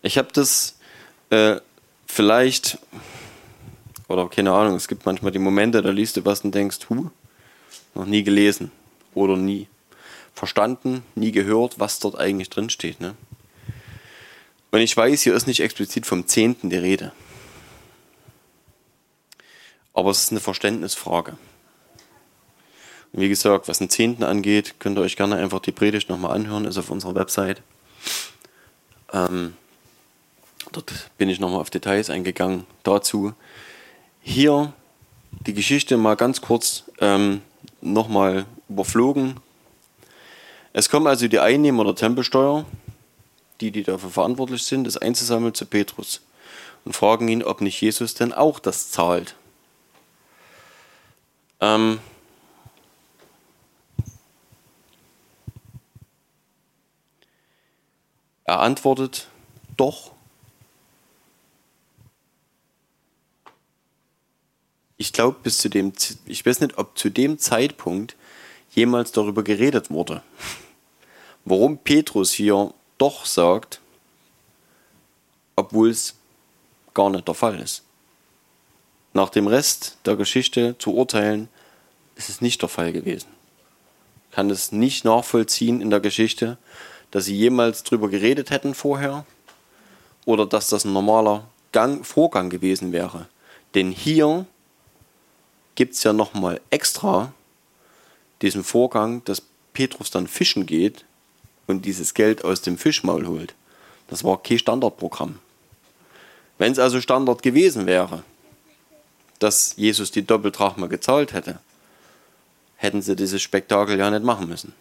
Ich habe das äh, vielleicht, oder keine Ahnung, es gibt manchmal die Momente, da liest du was und denkst, hu, noch nie gelesen oder nie verstanden, nie gehört, was dort eigentlich drin steht. Ne? Und ich weiß, hier ist nicht explizit vom Zehnten die Rede. Aber es ist eine Verständnisfrage. Wie gesagt, was den Zehnten angeht, könnt ihr euch gerne einfach die Predigt nochmal anhören, ist auf unserer Website. Ähm, dort bin ich nochmal auf Details eingegangen dazu. Hier die Geschichte mal ganz kurz ähm, nochmal überflogen. Es kommen also die Einnehmer der Tempelsteuer, die, die dafür verantwortlich sind, das einzusammeln zu Petrus und fragen ihn, ob nicht Jesus denn auch das zahlt. Ähm, er antwortet, doch. Ich glaube, bis zu dem, ich weiß nicht, ob zu dem Zeitpunkt jemals darüber geredet wurde. Warum Petrus hier doch sagt, obwohl es gar nicht der Fall ist. Nach dem Rest der Geschichte zu urteilen, ist es nicht der Fall gewesen. Kann es nicht nachvollziehen in der Geschichte, dass sie jemals darüber geredet hätten vorher oder dass das ein normaler Gang, Vorgang gewesen wäre. Denn hier gibt es ja nochmal extra diesen Vorgang, dass Petrus dann fischen geht und dieses Geld aus dem Fischmaul holt. Das war kein Standardprogramm. Wenn es also Standard gewesen wäre, dass Jesus die Doppeldrachme gezahlt hätte, hätten sie dieses Spektakel ja nicht machen müssen.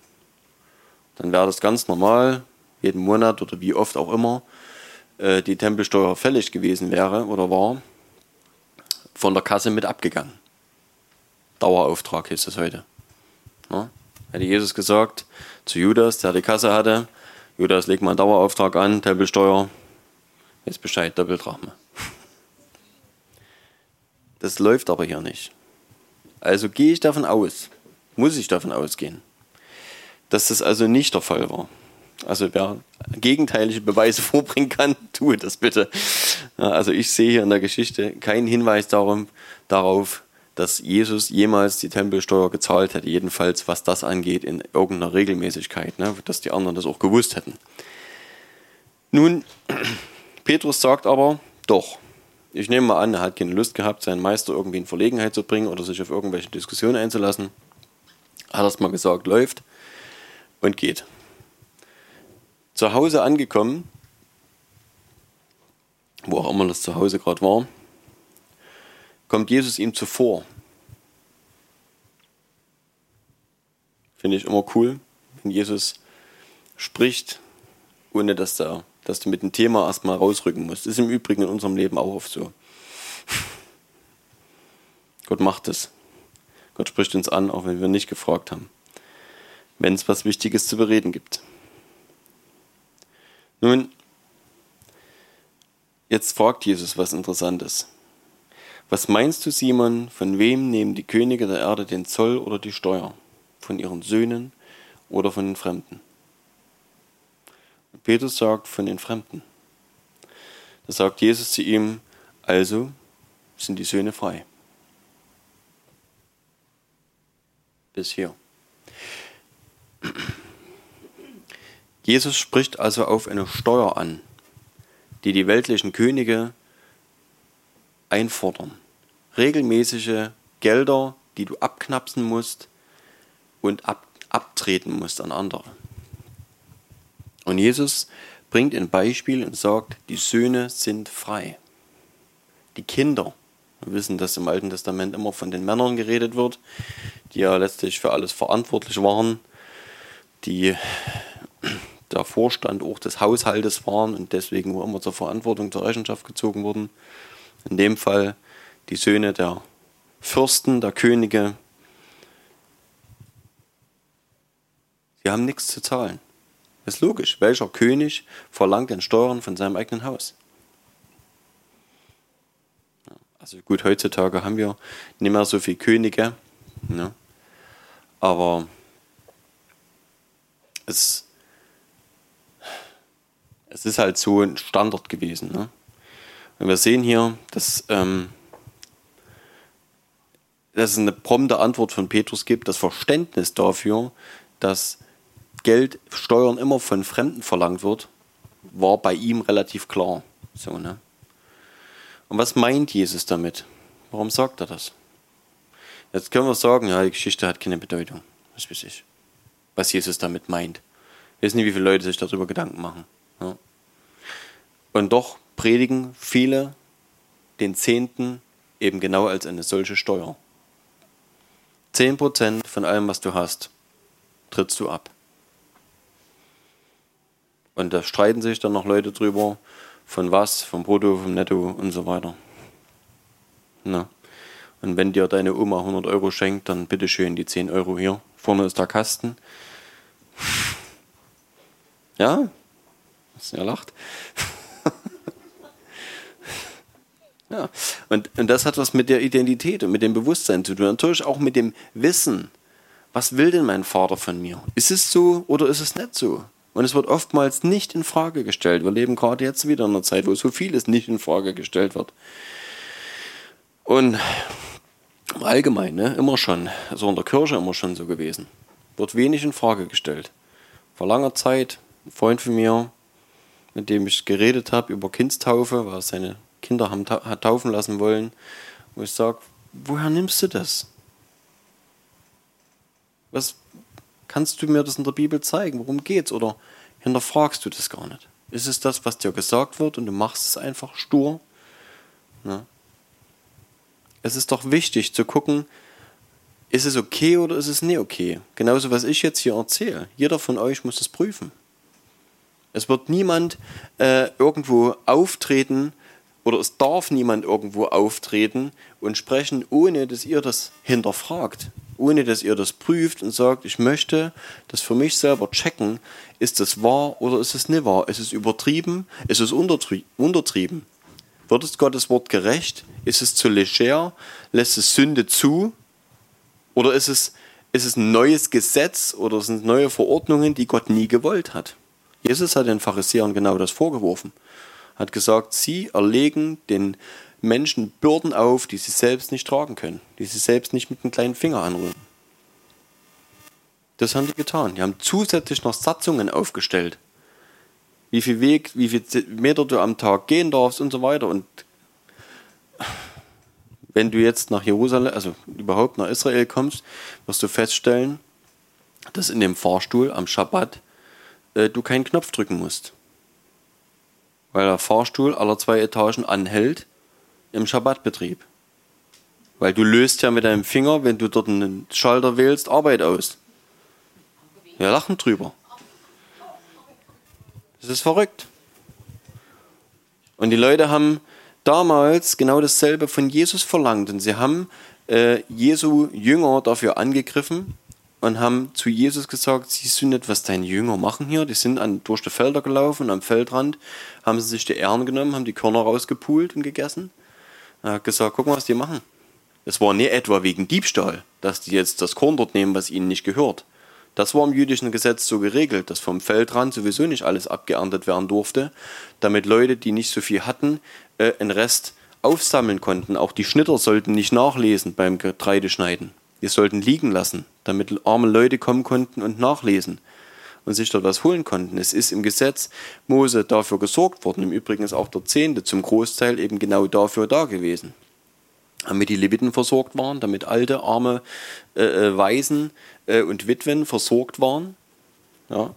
Dann wäre das ganz normal, jeden Monat oder wie oft auch immer äh, die Tempelsteuer fällig gewesen wäre oder war, von der Kasse mit abgegangen. Dauerauftrag hieß es heute. Ja? Hätte Jesus gesagt zu Judas, der die Kasse hatte, Judas, leg mal einen Dauerauftrag an, Tempelsteuer, jetzt Bescheid, Doppeldrachme. Das läuft aber hier nicht. Also gehe ich davon aus, muss ich davon ausgehen, dass das also nicht der Fall war. Also wer gegenteilige Beweise vorbringen kann, tue das bitte. Also ich sehe hier in der Geschichte keinen Hinweis darum, darauf, dass Jesus jemals die Tempelsteuer gezahlt hätte, jedenfalls was das angeht, in irgendeiner Regelmäßigkeit, ne, dass die anderen das auch gewusst hätten. Nun, Petrus sagt aber, doch, ich nehme mal an, er hat keine Lust gehabt, seinen Meister irgendwie in Verlegenheit zu bringen oder sich auf irgendwelche Diskussionen einzulassen. Hat erst mal gesagt, läuft und geht. Zu Hause angekommen, wo auch immer das zu Hause gerade war, kommt Jesus ihm zuvor. Finde ich immer cool, wenn Jesus spricht, ohne dass, da, dass du mit dem Thema erstmal rausrücken musst. Ist im Übrigen in unserem Leben auch oft so. Gott macht es. Gott spricht uns an, auch wenn wir nicht gefragt haben. Wenn es was Wichtiges zu bereden gibt. Nun, jetzt fragt Jesus was Interessantes. Was meinst du, Simon, von wem nehmen die Könige der Erde den Zoll oder die Steuer? Von ihren Söhnen oder von den Fremden? Und Petrus sagt, von den Fremden. Da sagt Jesus zu ihm, also sind die Söhne frei. Bis hier. Jesus spricht also auf eine Steuer an, die die weltlichen Könige einfordern. Regelmäßige Gelder, die du abknapsen musst und ab, abtreten musst an andere. Und Jesus bringt ein Beispiel und sagt, die Söhne sind frei. Die Kinder, wir wissen, dass im Alten Testament immer von den Männern geredet wird, die ja letztlich für alles verantwortlich waren, die der Vorstand auch des Haushaltes waren und deswegen wo immer zur Verantwortung, zur Rechenschaft gezogen wurden. In dem Fall die Söhne der Fürsten, der Könige. Sie haben nichts zu zahlen. Ist logisch. Welcher König verlangt den Steuern von seinem eigenen Haus? Also gut, heutzutage haben wir nicht mehr so viele Könige. Ne? Aber es, es ist halt so ein Standard gewesen. Ne? Und wir sehen hier, dass, ähm, dass es eine prompte Antwort von Petrus gibt, das Verständnis dafür, dass Geld, Steuern immer von Fremden verlangt wird, war bei ihm relativ klar. So, ne? Und was meint Jesus damit? Warum sagt er das? Jetzt können wir sagen, ja, die Geschichte hat keine Bedeutung. Das weiß ich. Was Jesus damit meint. Wir wissen nicht, wie viele Leute sich darüber Gedanken machen. Ja. Und doch predigen viele den Zehnten eben genau als eine solche Steuer. Zehn Prozent von allem, was du hast, trittst du ab. Und da streiten sich dann noch Leute drüber, von was, vom Brutto, vom Netto und so weiter. Na. Und wenn dir deine Oma 100 Euro schenkt, dann bitteschön die 10 Euro hier. Vorne ist der Kasten. Ja? Ja lacht. ja. Und, und das hat was mit der Identität und mit dem Bewusstsein zu tun. Natürlich auch mit dem Wissen. Was will denn mein Vater von mir? Ist es so oder ist es nicht so? Und es wird oftmals nicht in Frage gestellt. Wir leben gerade jetzt wieder in einer Zeit, wo so vieles nicht in Frage gestellt wird. Und im Allgemeinen, ne, immer schon, so in der Kirche immer schon so gewesen. Wird wenig in Frage gestellt. Vor langer Zeit, ein Freund von mir, mit dem ich geredet habe über Kindstaufe, weil seine Kinder haben, hat taufen lassen wollen, wo ich sage, woher nimmst du das? Was, Kannst du mir das in der Bibel zeigen? Worum geht's? Oder hinterfragst du das gar nicht? Ist es das, was dir gesagt wird und du machst es einfach stur? Ne? Es ist doch wichtig zu gucken, ist es okay oder ist es nicht okay? Genauso, was ich jetzt hier erzähle. Jeder von euch muss es prüfen. Es wird niemand äh, irgendwo auftreten oder es darf niemand irgendwo auftreten und sprechen, ohne dass ihr das hinterfragt ohne dass ihr das prüft und sagt, ich möchte das für mich selber checken, ist es wahr oder ist es nicht wahr? Ist es übertrieben? Ist es untertrieben? Wird es Gottes Wort gerecht? Ist es zu leger? Lässt es Sünde zu? Oder ist es, ist es ein neues Gesetz oder sind neue Verordnungen, die Gott nie gewollt hat? Jesus hat den Pharisäern genau das vorgeworfen. Hat gesagt, sie erlegen den Menschen Bürden auf, die sie selbst nicht tragen können, die sie selbst nicht mit einem kleinen Finger anrühren. Das haben die getan. Die haben zusätzlich noch Satzungen aufgestellt. Wie viel Weg, wie viel Meter du am Tag gehen darfst und so weiter. Und wenn du jetzt nach Jerusalem, also überhaupt nach Israel kommst, wirst du feststellen, dass in dem Fahrstuhl am Schabbat äh, du keinen Knopf drücken musst. Weil der Fahrstuhl aller zwei Etagen anhält im Schabbatbetrieb. Weil du löst ja mit deinem Finger, wenn du dort einen Schalter wählst, Arbeit aus. Wir lachen drüber. Das ist verrückt. Und die Leute haben damals genau dasselbe von Jesus verlangt. Und sie haben äh, Jesu Jünger dafür angegriffen und haben zu Jesus gesagt, siehst du nicht, was deine Jünger machen hier? Die sind an, durch die Felder gelaufen und am Feldrand haben sie sich die Ähren genommen, haben die Körner rausgepult und gegessen. Er hat gesagt, guck mal, was die machen. Es war nicht etwa wegen Diebstahl, dass die jetzt das Korn dort nehmen, was ihnen nicht gehört. Das war im jüdischen Gesetz so geregelt, dass vom Feldrand sowieso nicht alles abgeerntet werden durfte, damit Leute, die nicht so viel hatten, äh, einen Rest aufsammeln konnten. Auch die Schnitter sollten nicht nachlesen beim Getreideschneiden. Die sollten liegen lassen, damit arme Leute kommen konnten und nachlesen und sich dort was holen konnten. Es ist im Gesetz Mose dafür gesorgt worden. Im Übrigen ist auch der Zehnte zum Großteil eben genau dafür da gewesen. Damit die Leviten versorgt waren, damit alte, arme äh, äh, Waisen äh, und Witwen versorgt waren. Ja,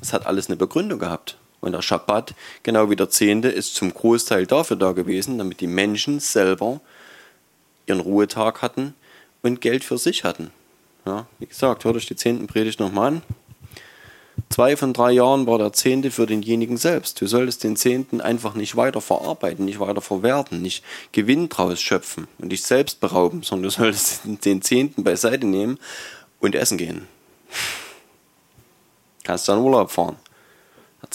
es hat alles eine Begründung gehabt. Und der Schabbat, genau wie der Zehnte, ist zum Großteil dafür da gewesen, damit die Menschen selber ihren Ruhetag hatten und Geld für sich hatten. Ja, wie gesagt, hört euch die zehnten Predigt nochmal an. Zwei von drei Jahren war der Zehnte für denjenigen selbst. Du solltest den Zehnten einfach nicht weiter verarbeiten, nicht weiter verwerten, nicht Gewinn draus schöpfen und dich selbst berauben, sondern du solltest den Zehnten beiseite nehmen und essen gehen. Kannst dann Urlaub fahren.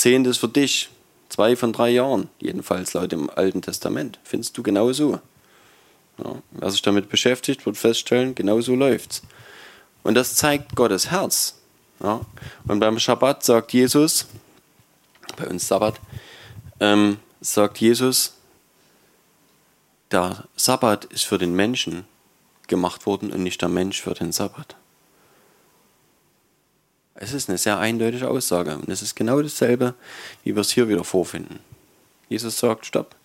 Zehnte ist für dich. Zwei von drei Jahren, jedenfalls laut dem Alten Testament. Findest du genauso. Ja, wer sich damit beschäftigt, wird feststellen, genau so läuft's. Und das zeigt Gottes Herz. Ja? Und beim Schabbat sagt Jesus, bei uns Sabbat, ähm, sagt Jesus, der Sabbat ist für den Menschen gemacht worden und nicht der Mensch für den Sabbat. Es ist eine sehr eindeutige Aussage und es ist genau dasselbe, wie wir es hier wieder vorfinden. Jesus sagt, stopp.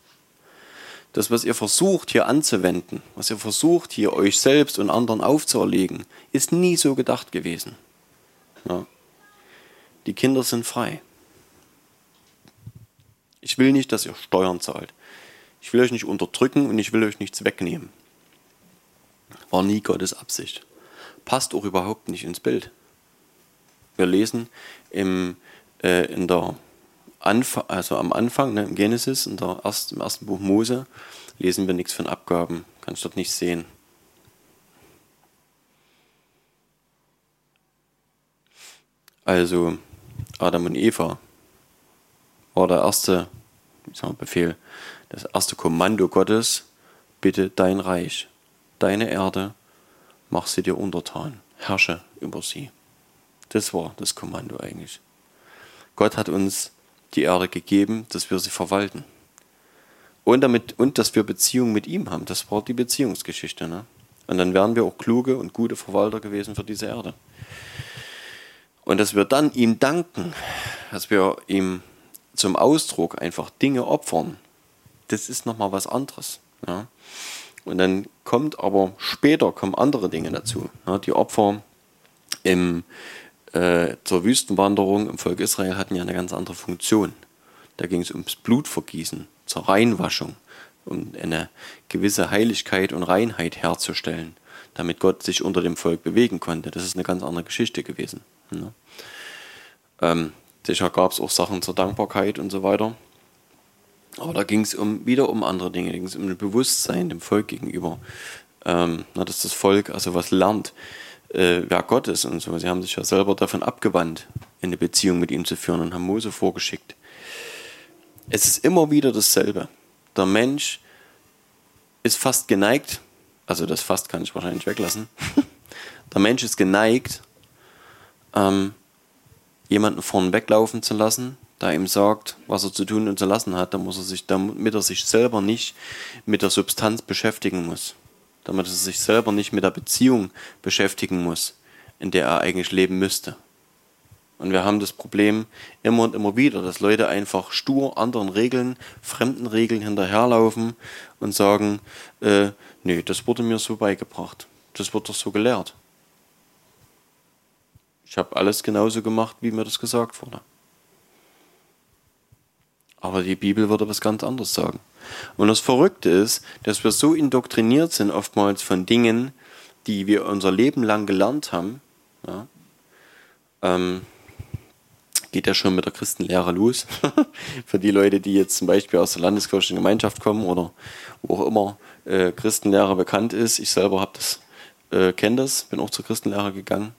Das, was ihr versucht hier anzuwenden, was ihr versucht hier euch selbst und anderen aufzuerlegen, ist nie so gedacht gewesen. Ja. Die Kinder sind frei. Ich will nicht, dass ihr Steuern zahlt. Ich will euch nicht unterdrücken und ich will euch nichts wegnehmen. War nie Gottes Absicht. Passt auch überhaupt nicht ins Bild. Wir lesen im, äh, in der Anf also am Anfang, ne, im Genesis, in der erst, im ersten Buch Mose, lesen wir nichts von Abgaben. Kannst dort nicht sehen. Also Adam und Eva war der erste wir, Befehl, das erste Kommando Gottes, bitte dein Reich, deine Erde, mach sie dir untertan, herrsche über sie. Das war das Kommando eigentlich. Gott hat uns die Erde gegeben, dass wir sie verwalten. Und, damit, und dass wir Beziehungen mit ihm haben. Das war die Beziehungsgeschichte. Ne? Und dann wären wir auch kluge und gute Verwalter gewesen für diese Erde. Und dass wir dann ihm danken, dass wir ihm zum Ausdruck einfach Dinge opfern, das ist nochmal was anderes. Ja? Und dann kommt aber später kommen andere Dinge dazu. Ja? Die Opfer im, äh, zur Wüstenwanderung im Volk Israel hatten ja eine ganz andere Funktion. Da ging es ums Blutvergießen, zur Reinwaschung, um eine gewisse Heiligkeit und Reinheit herzustellen, damit Gott sich unter dem Volk bewegen konnte. Das ist eine ganz andere Geschichte gewesen. Ne? Ähm, sicher gab es auch Sachen zur Dankbarkeit und so weiter. Aber da ging es um, wieder um andere Dinge, da ging es um ein Bewusstsein dem Volk gegenüber. Ähm, na, dass das Volk also was lernt, äh, wer Gott ist und so. Sie haben sich ja selber davon abgewandt, eine Beziehung mit ihm zu führen und haben Mose vorgeschickt. Es ist immer wieder dasselbe. Der Mensch ist fast geneigt, also das fast kann ich wahrscheinlich weglassen. Der Mensch ist geneigt, ähm, jemanden vorn weglaufen zu lassen, da ihm sagt, was er zu tun und zu lassen hat, muss er sich, damit er sich selber nicht mit der Substanz beschäftigen muss. Damit er sich selber nicht mit der Beziehung beschäftigen muss, in der er eigentlich leben müsste. Und wir haben das Problem immer und immer wieder, dass Leute einfach stur anderen Regeln, fremden Regeln hinterherlaufen und sagen, äh, nee, das wurde mir so beigebracht. Das wird doch so gelehrt. Ich habe alles genauso gemacht, wie mir das gesagt wurde. Aber die Bibel würde was ganz anderes sagen. Und das Verrückte ist, dass wir so indoktriniert sind oftmals von Dingen, die wir unser Leben lang gelernt haben. Ja, ähm, geht ja schon mit der Christenlehre los. Für die Leute, die jetzt zum Beispiel aus der landeskirchlichen Gemeinschaft kommen oder wo auch immer äh, Christenlehre bekannt ist. Ich selber habe das, äh, kenne das, bin auch zur Christenlehre gegangen.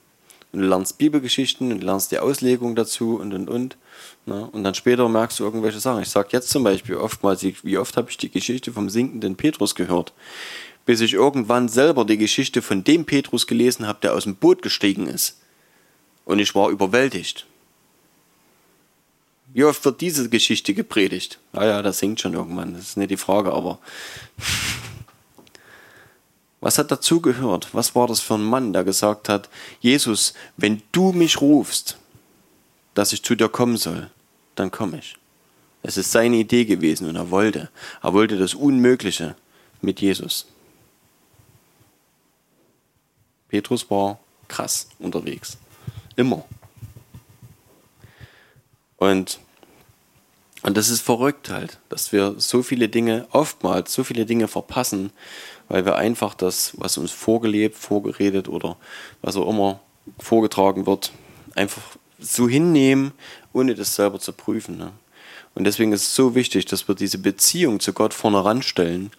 Und du lernst Bibelgeschichten und du lernst die Auslegung dazu und und und. Ne? Und dann später merkst du irgendwelche Sachen. Ich sage jetzt zum Beispiel oftmals, wie oft habe ich die Geschichte vom sinkenden Petrus gehört, bis ich irgendwann selber die Geschichte von dem Petrus gelesen habe, der aus dem Boot gestiegen ist. Und ich war überwältigt. Wie oft wird diese Geschichte gepredigt? Naja, das sinkt schon irgendwann, das ist nicht die Frage, aber was hat dazugehört? Was war das für ein Mann, der gesagt hat, Jesus, wenn du mich rufst, dass ich zu dir kommen soll, dann komme ich. Es ist seine Idee gewesen und er wollte. Er wollte das Unmögliche mit Jesus. Petrus war krass unterwegs. Immer. Und, und das ist verrückt halt, dass wir so viele Dinge, oftmals so viele Dinge verpassen, weil wir einfach das, was uns vorgelebt, vorgeredet oder was auch immer vorgetragen wird, einfach so hinnehmen, ohne das selber zu prüfen. Ne? Und deswegen ist es so wichtig, dass wir diese Beziehung zu Gott vorne ranstellen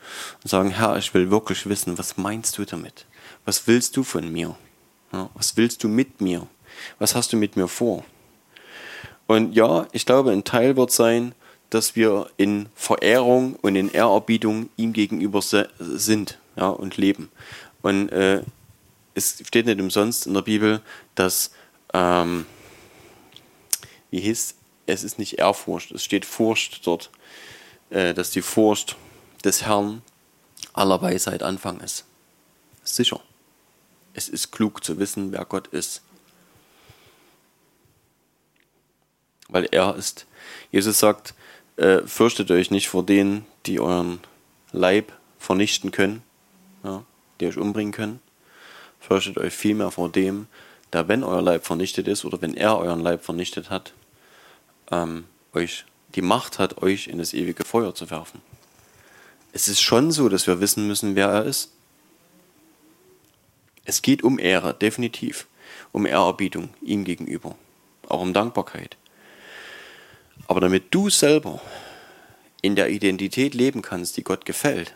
und sagen, Herr, ich will wirklich wissen, was meinst du damit? Was willst du von mir? Ja, was willst du mit mir? Was hast du mit mir vor? Und ja, ich glaube, ein Teil wird sein, dass wir in Verehrung und in Ehrerbietung ihm gegenüber sind ja, und leben. Und äh, es steht nicht umsonst in der Bibel, dass, äh, ähm, wie hieß, es ist nicht Ehrfurcht, es steht Furcht dort, äh, dass die Furcht des Herrn aller Weisheit Anfang ist. Sicher. Es ist klug zu wissen, wer Gott ist. Weil er ist, Jesus sagt, äh, fürchtet euch nicht vor denen, die euren Leib vernichten können, ja, die euch umbringen können. Fürchtet euch vielmehr vor dem, der, wenn euer Leib vernichtet ist oder wenn er euren Leib vernichtet hat, ähm, euch die Macht hat, euch in das ewige Feuer zu werfen. Es ist schon so, dass wir wissen müssen, wer er ist. Es geht um Ehre, definitiv. Um Ehrerbietung ihm gegenüber. Auch um Dankbarkeit. Aber damit du selber in der Identität leben kannst, die Gott gefällt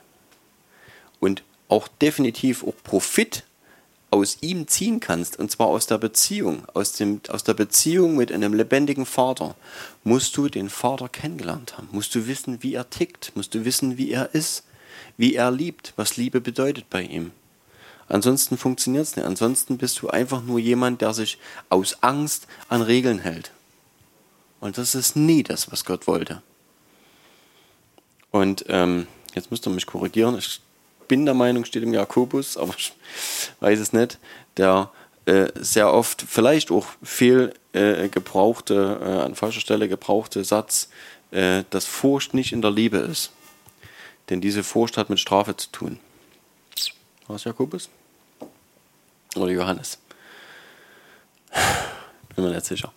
und auch definitiv auch Profit aus ihm ziehen kannst, und zwar aus der Beziehung, aus, dem, aus der Beziehung mit einem lebendigen Vater, musst du den Vater kennengelernt haben, musst du wissen, wie er tickt, musst du wissen, wie er ist, wie er liebt, was Liebe bedeutet bei ihm. Ansonsten funktioniert es nicht. Ansonsten bist du einfach nur jemand, der sich aus Angst an Regeln hält. Und das ist nie das, was Gott wollte. Und ähm, jetzt müsst ihr mich korrigieren. Ich bin der Meinung, steht im Jakobus, aber ich weiß es nicht, der äh, sehr oft vielleicht auch viel äh, gebrauchte, äh, an falscher Stelle gebrauchte Satz, äh, dass Furcht nicht in der Liebe ist. Denn diese Furcht hat mit Strafe zu tun. War es Jakobus? Oder Johannes? Bin mir nicht sicher.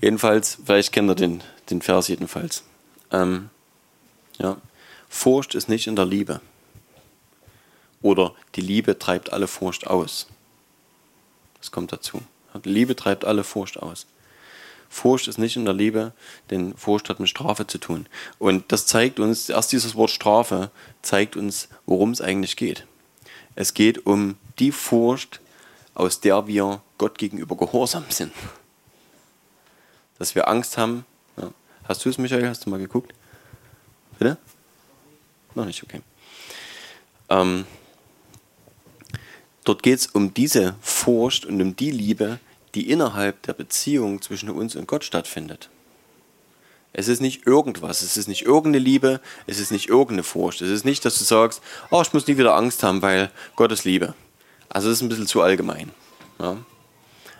Jedenfalls, vielleicht kennt ihr den, den Vers jedenfalls. Ähm, ja. Furcht ist nicht in der Liebe. Oder die Liebe treibt alle Furcht aus. Das kommt dazu. Die Liebe treibt alle Furcht aus. Furcht ist nicht in der Liebe, denn Furcht hat mit Strafe zu tun. Und das zeigt uns, erst dieses Wort Strafe zeigt uns, worum es eigentlich geht. Es geht um die Furcht, aus der wir Gott gegenüber gehorsam sind dass wir Angst haben. Ja. Hast du es, Michael? Hast du mal geguckt? Bitte? Noch nicht, okay. Ähm, dort geht es um diese Furcht und um die Liebe, die innerhalb der Beziehung zwischen uns und Gott stattfindet. Es ist nicht irgendwas, es ist nicht irgendeine Liebe, es ist nicht irgendeine Furcht. Es ist nicht, dass du sagst, oh, ich muss nie wieder Angst haben, weil Gott ist Liebe. Also das ist ein bisschen zu allgemein. Ja.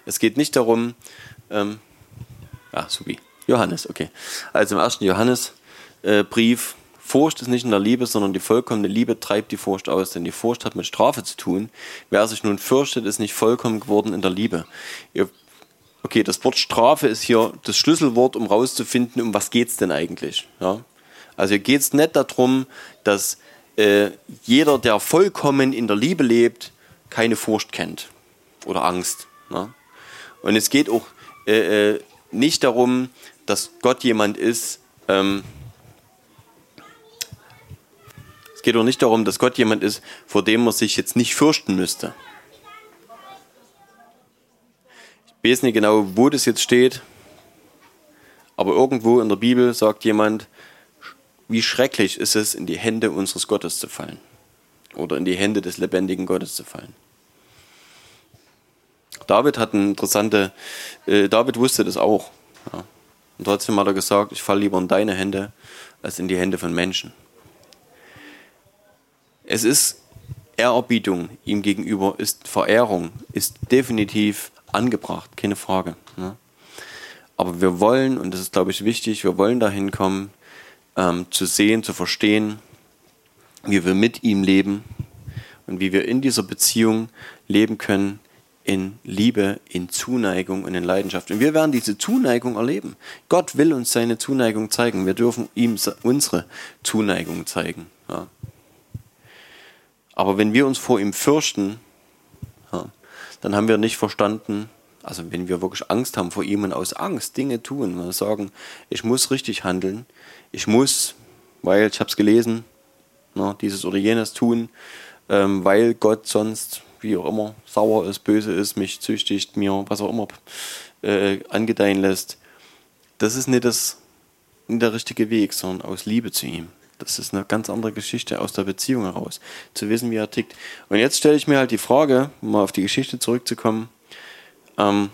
Es geht nicht darum, ähm, Ah, supi. Johannes, okay. Also im ersten Johannesbrief, äh, Furcht ist nicht in der Liebe, sondern die vollkommene Liebe treibt die Furcht aus, denn die Furcht hat mit Strafe zu tun. Wer sich nun fürchtet, ist nicht vollkommen geworden in der Liebe. Ihr, okay, das Wort Strafe ist hier das Schlüsselwort, um rauszufinden, um was geht es denn eigentlich. Ja? Also hier geht es nicht darum, dass äh, jeder, der vollkommen in der Liebe lebt, keine Furcht kennt oder Angst. Ne? Und es geht auch äh, äh nicht darum, dass Gott jemand ist. Ähm, geht auch nicht darum, dass Gott jemand ist, vor dem man sich jetzt nicht fürchten müsste. Ich weiß nicht genau, wo das jetzt steht, aber irgendwo in der Bibel sagt jemand, wie schrecklich ist es, in die Hände unseres Gottes zu fallen oder in die Hände des lebendigen Gottes zu fallen. David hat eine interessante, äh, David wusste das auch. Ja. Und trotzdem hat er gesagt, ich falle lieber in deine Hände als in die Hände von Menschen. Es ist Ehrerbietung ihm gegenüber, ist Verehrung, ist definitiv angebracht, keine Frage. Ne? Aber wir wollen, und das ist, glaube ich, wichtig, wir wollen dahin kommen, ähm, zu sehen, zu verstehen, wie wir mit ihm leben und wie wir in dieser Beziehung leben können, in Liebe, in Zuneigung und in Leidenschaft. Und wir werden diese Zuneigung erleben. Gott will uns seine Zuneigung zeigen. Wir dürfen ihm unsere Zuneigung zeigen. Ja. Aber wenn wir uns vor ihm fürchten, ja, dann haben wir nicht verstanden, also wenn wir wirklich Angst haben vor ihm und aus Angst Dinge tun, wir sagen, ich muss richtig handeln, ich muss, weil ich habe es gelesen, na, dieses oder jenes tun, ähm, weil Gott sonst wie auch immer, sauer ist, böse ist, mich züchtigt, mir was auch immer äh, angedeihen lässt, das ist nicht, das, nicht der richtige Weg, sondern aus Liebe zu ihm. Das ist eine ganz andere Geschichte aus der Beziehung heraus, zu wissen, wie er tickt. Und jetzt stelle ich mir halt die Frage, um mal auf die Geschichte zurückzukommen, ähm,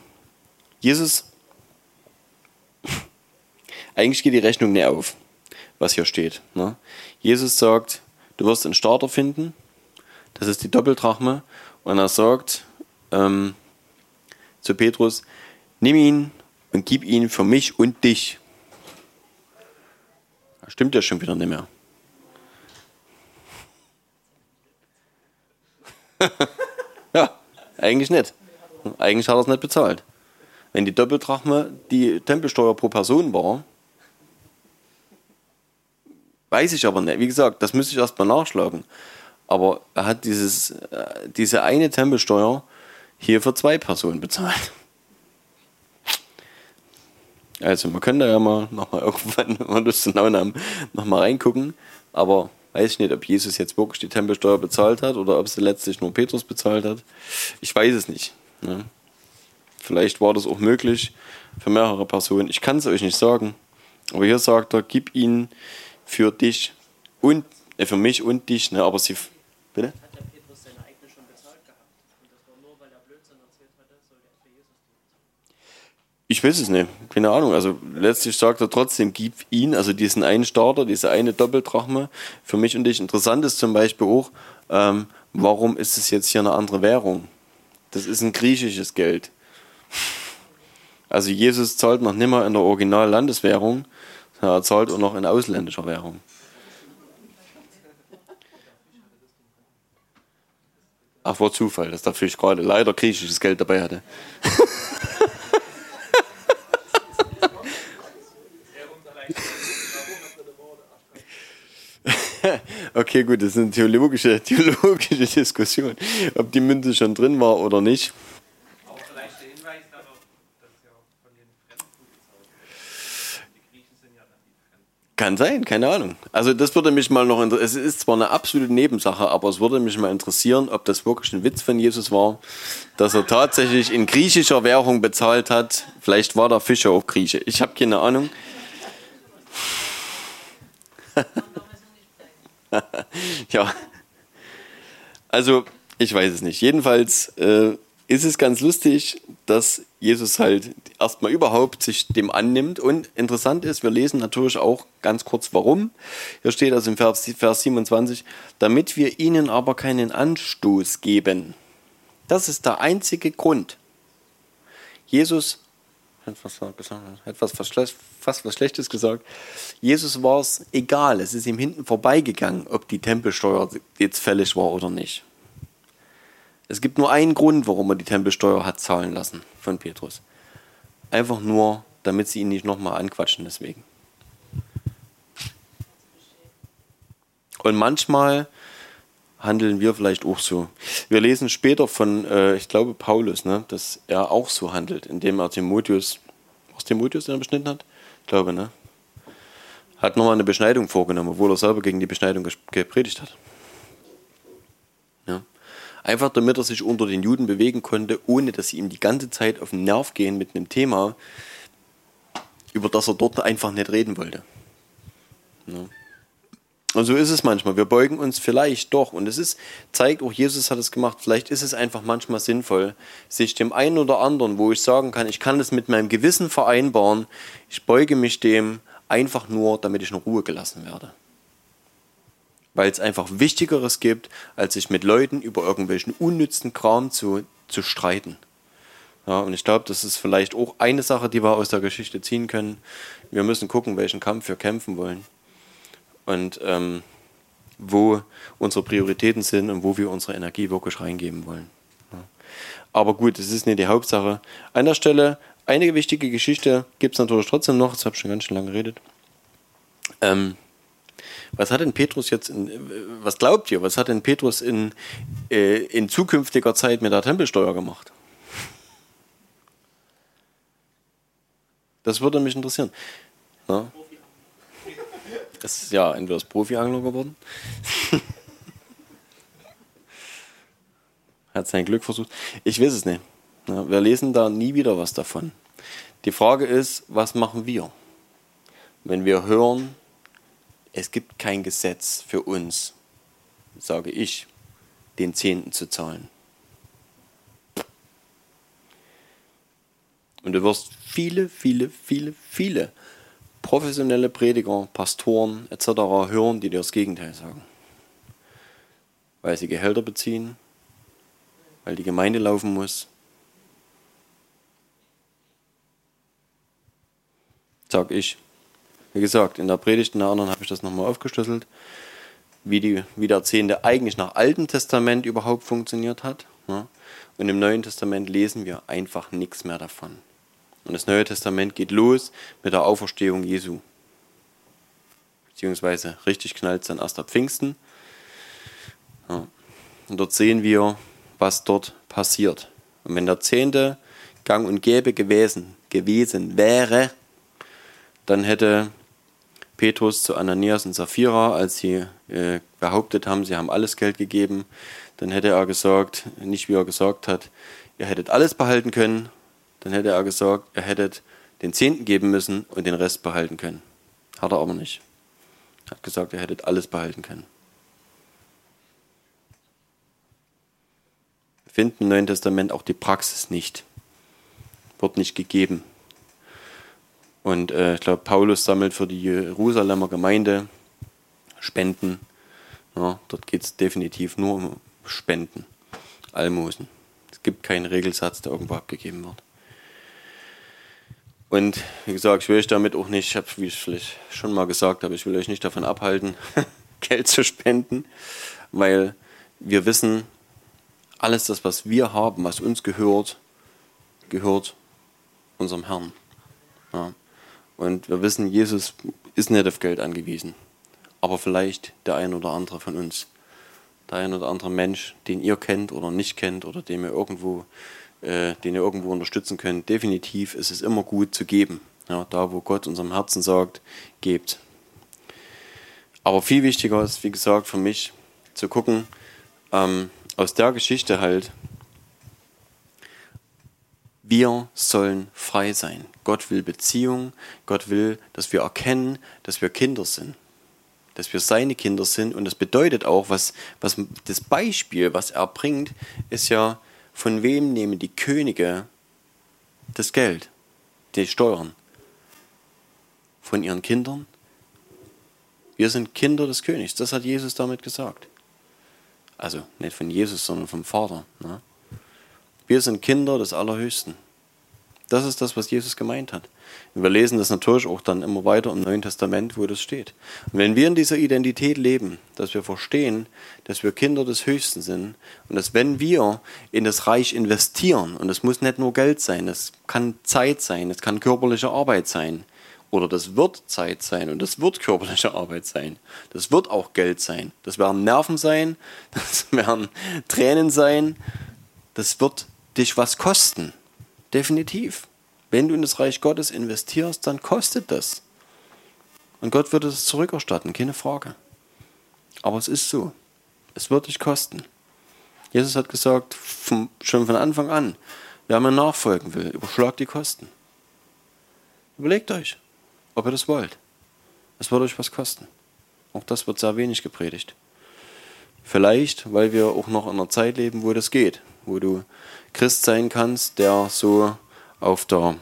Jesus, eigentlich geht die Rechnung nicht auf, was hier steht. Ne? Jesus sagt, du wirst einen Starter finden, das ist die Doppeldrachme, und er sagt ähm, zu Petrus, nimm ihn und gib ihn für mich und dich. Stimmt ja schon wieder nicht mehr. ja, eigentlich nicht. Eigentlich hat er es nicht bezahlt. Wenn die Doppeldrachme die Tempelsteuer pro Person war, weiß ich aber nicht. Wie gesagt, das müsste ich erstmal nachschlagen. Aber er hat dieses, äh, diese eine Tempelsteuer hier für zwei Personen bezahlt. Also man könnte ja mal nochmal irgendwann, wenn man Lust und Laune haben, nochmal reingucken. Aber weiß ich nicht, ob Jesus jetzt wirklich die Tempelsteuer bezahlt hat oder ob sie letztlich nur Petrus bezahlt hat. Ich weiß es nicht. Ne? Vielleicht war das auch möglich für mehrere Personen. Ich kann es euch nicht sagen. Aber hier sagt er, gib ihn für dich und äh, für mich und dich. Ne? Aber sie. Bitte? Hat der Petrus seine eigene schon bezahlt gehabt? Und das war nur, weil er Blödsinn erzählt hatte, soll er für Jesus tun? Ich weiß es nicht. Keine Ahnung. Also letztlich sagt er trotzdem, gib ihn, also diesen einen Starter, diese eine Doppeldrachme für mich und dich. Interessant ist zum Beispiel auch, ähm, warum ist es jetzt hier eine andere Währung? Das ist ein griechisches Geld. Also Jesus zahlt noch nimmer in der Original-Landeswährung, er zahlt auch noch in ausländischer Währung. Ach, war Zufall, dass der Fisch gerade leider griechisches Geld dabei hatte. okay, gut, das ist eine theologische, theologische Diskussion, ob die Münze schon drin war oder nicht. Kann sein, keine Ahnung. Also das würde mich mal noch interessieren. Es ist zwar eine absolute Nebensache, aber es würde mich mal interessieren, ob das wirklich ein Witz von Jesus war, dass er tatsächlich in griechischer Währung bezahlt hat. Vielleicht war der Fischer auch Grieche. Ich habe keine Ahnung. ja. Also, ich weiß es nicht. Jedenfalls äh, ist es ganz lustig, dass Jesus halt erstmal überhaupt sich dem annimmt. Und interessant ist, wir lesen natürlich auch ganz kurz warum. Hier steht also im Vers, Vers 27, damit wir ihnen aber keinen Anstoß geben. Das ist der einzige Grund. Jesus etwas gesagt, etwas fast was Schlechtes gesagt. Jesus war es egal, es ist ihm hinten vorbeigegangen, ob die Tempelsteuer jetzt fällig war oder nicht. Es gibt nur einen Grund, warum er die Tempelsteuer hat zahlen lassen von Petrus. Einfach nur, damit sie ihn nicht nochmal anquatschen deswegen. Und manchmal handeln wir vielleicht auch so. Wir lesen später von, äh, ich glaube, Paulus, ne, dass er auch so handelt, indem er Timotheus, was Timotheus, den er beschnitten hat? Glaube, ne? Hat nochmal eine Beschneidung vorgenommen, obwohl er selber gegen die Beschneidung gepredigt hat. Ja. Einfach damit er sich unter den Juden bewegen konnte, ohne dass sie ihm die ganze Zeit auf den Nerv gehen mit einem Thema, über das er dort einfach nicht reden wollte. Ja. Und so ist es manchmal. Wir beugen uns vielleicht doch. Und es ist, zeigt auch, Jesus hat es gemacht. Vielleicht ist es einfach manchmal sinnvoll, sich dem einen oder anderen, wo ich sagen kann, ich kann das mit meinem Gewissen vereinbaren, ich beuge mich dem einfach nur, damit ich in Ruhe gelassen werde. Weil es einfach Wichtigeres gibt, als sich mit Leuten über irgendwelchen unnützen Kram zu, zu streiten. Ja, und ich glaube, das ist vielleicht auch eine Sache, die wir aus der Geschichte ziehen können. Wir müssen gucken, welchen Kampf wir kämpfen wollen und ähm, wo unsere Prioritäten sind und wo wir unsere Energie wirklich reingeben wollen. Ja. Aber gut, das ist nicht die Hauptsache. An der Stelle, einige wichtige Geschichte gibt es natürlich trotzdem noch, das habe ich schon ganz schön lange geredet. Ähm, was hat denn Petrus jetzt, in, was glaubt ihr, was hat denn Petrus in, äh, in zukünftiger Zeit mit der Tempelsteuer gemacht? Das würde mich interessieren. Ja? Ist ja entweder ist Profi-Angler geworden. Hat sein Glück versucht. Ich weiß es nicht. Wir lesen da nie wieder was davon. Die Frage ist, was machen wir? Wenn wir hören, es gibt kein Gesetz für uns, sage ich, den Zehnten zu zahlen. Und du wirst viele, viele, viele, viele professionelle Prediger, Pastoren etc. hören, die dir das Gegenteil sagen. Weil sie Gehälter beziehen, weil die Gemeinde laufen muss. Sag ich. Wie gesagt, in der Predigt in der anderen habe ich das nochmal aufgeschlüsselt, wie, die, wie der Zehnte eigentlich nach Altem Testament überhaupt funktioniert hat. Ne? Und im Neuen Testament lesen wir einfach nichts mehr davon. Und das Neue Testament geht los mit der Auferstehung Jesu. Beziehungsweise richtig knallt es dann erst ab Pfingsten. Ja. Und dort sehen wir, was dort passiert. Und wenn der Zehnte gang und gäbe gewesen, gewesen wäre, dann hätte Petrus zu Ananias und Sapphira, als sie äh, behauptet haben, sie haben alles Geld gegeben, dann hätte er gesagt, nicht wie er gesagt hat, ihr hättet alles behalten können, dann hätte er gesagt, ihr hättet den Zehnten geben müssen und den Rest behalten können. Hat er aber nicht. Er hat gesagt, ihr hättet alles behalten können. Wir finden im Neuen Testament auch die Praxis nicht. Wird nicht gegeben. Und äh, ich glaube, Paulus sammelt für die Jerusalemer Gemeinde Spenden. Ja, dort geht es definitiv nur um Spenden, Almosen. Es gibt keinen Regelsatz, der irgendwo abgegeben wird. Und wie gesagt, ich will euch damit auch nicht, ich habe, wie ich vielleicht schon mal gesagt habe, ich will euch nicht davon abhalten, Geld zu spenden, weil wir wissen, alles das, was wir haben, was uns gehört, gehört unserem Herrn. Ja. Und wir wissen, Jesus ist nicht auf Geld angewiesen, aber vielleicht der ein oder andere von uns, der ein oder andere Mensch, den ihr kennt oder nicht kennt oder den ihr irgendwo äh, den ihr irgendwo unterstützen könnt. Definitiv ist es immer gut zu geben. Ja, da, wo Gott unserem Herzen sagt, gebt. Aber viel wichtiger ist, wie gesagt, für mich zu gucken, ähm, aus der Geschichte halt, wir sollen frei sein. Gott will Beziehung. Gott will, dass wir erkennen, dass wir Kinder sind. Dass wir seine Kinder sind. Und das bedeutet auch, was, was das Beispiel, was er bringt, ist ja, von wem nehmen die Könige das Geld, die Steuern? Von ihren Kindern? Wir sind Kinder des Königs. Das hat Jesus damit gesagt. Also nicht von Jesus, sondern vom Vater. Ne? Wir sind Kinder des Allerhöchsten. Das ist das, was Jesus gemeint hat. Und wir lesen das natürlich auch dann immer weiter im Neuen Testament, wo das steht. Und wenn wir in dieser Identität leben, dass wir verstehen, dass wir Kinder des Höchsten sind und dass wenn wir in das Reich investieren, und es muss nicht nur Geld sein, es kann Zeit sein, es kann körperliche Arbeit sein, oder das wird Zeit sein und das wird körperliche Arbeit sein. Das wird auch Geld sein. Das werden Nerven sein, das werden Tränen sein. Das wird dich was kosten. Definitiv. Wenn du in das Reich Gottes investierst, dann kostet das. Und Gott wird es zurückerstatten, keine Frage. Aber es ist so. Es wird dich kosten. Jesus hat gesagt, vom, schon von Anfang an, wer mir nachfolgen will, überschlagt die Kosten. Überlegt euch, ob ihr das wollt. Es wird euch was kosten. Auch das wird sehr wenig gepredigt. Vielleicht, weil wir auch noch in einer Zeit leben, wo das geht, wo du Christ sein kannst, der so auf der,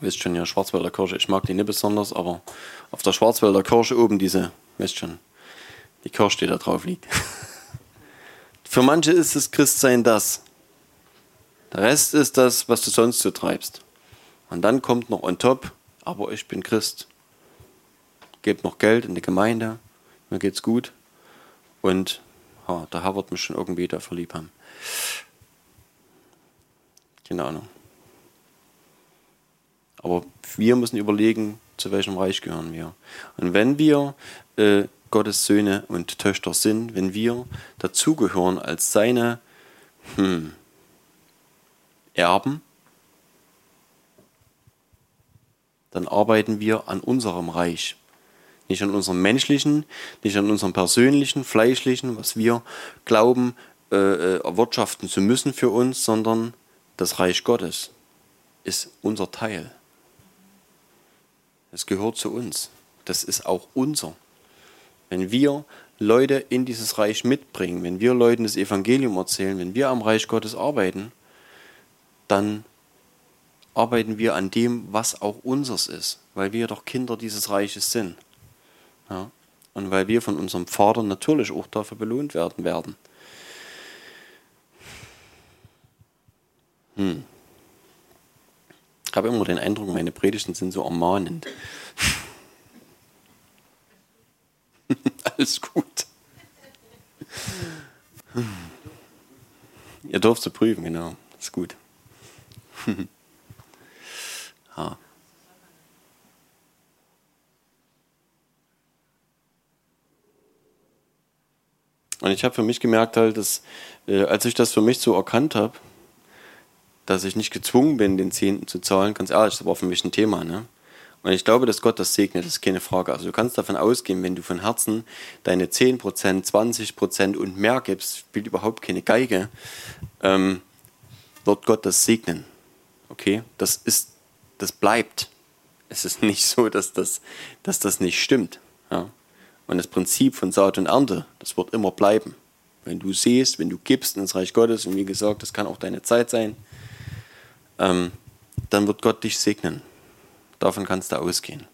wisst schon ja, Schwarzwälder Kirche, ich mag die nicht besonders, aber auf der Schwarzwälder Kirche oben diese, wisst schon, die Kirche, die da drauf liegt. Für manche ist das Christsein das. Der Rest ist das, was du sonst so treibst. Und dann kommt noch on top, aber ich bin Christ. Gebt noch Geld in die Gemeinde, mir geht's gut. Und ha, der Herr wird mich schon irgendwie dafür lieb haben. Keine Ahnung. Aber wir müssen überlegen, zu welchem Reich gehören wir. Und wenn wir äh, Gottes Söhne und Töchter sind, wenn wir dazugehören als seine hm, Erben, dann arbeiten wir an unserem Reich. Nicht an unserem menschlichen, nicht an unserem persönlichen, fleischlichen, was wir glauben, äh, äh erwirtschaften zu müssen für uns, sondern das Reich Gottes ist unser Teil. Es gehört zu uns. Das ist auch unser. Wenn wir Leute in dieses Reich mitbringen, wenn wir Leuten das Evangelium erzählen, wenn wir am Reich Gottes arbeiten, dann arbeiten wir an dem, was auch unseres ist, weil wir doch Kinder dieses Reiches sind. Ja? Und weil wir von unserem Vater natürlich auch dafür belohnt werden werden. Hm. Ich habe immer den Eindruck, meine Predigten sind so ermahnend. Alles gut. Ihr dürft zu prüfen, genau. Ist gut. ja. Und ich habe für mich gemerkt, halt, dass, äh, als ich das für mich so erkannt habe, dass ich nicht gezwungen bin, den Zehnten zu zahlen, ganz ehrlich, das war für mich ein Thema. Ne? Und ich glaube, dass Gott das segnet, das ist keine Frage. Also du kannst davon ausgehen, wenn du von Herzen deine 10%, 20% und mehr gibst, spielt überhaupt keine Geige, ähm, wird Gott das segnen. Okay? Das ist, das bleibt. Es ist nicht so, dass das, dass das nicht stimmt. Ja? Und das Prinzip von Saat und Ernte, das wird immer bleiben. Wenn du siehst, wenn du gibst ins Reich Gottes, und wie gesagt, das kann auch deine Zeit sein, ähm, dann wird Gott dich segnen. Davon kannst du ausgehen.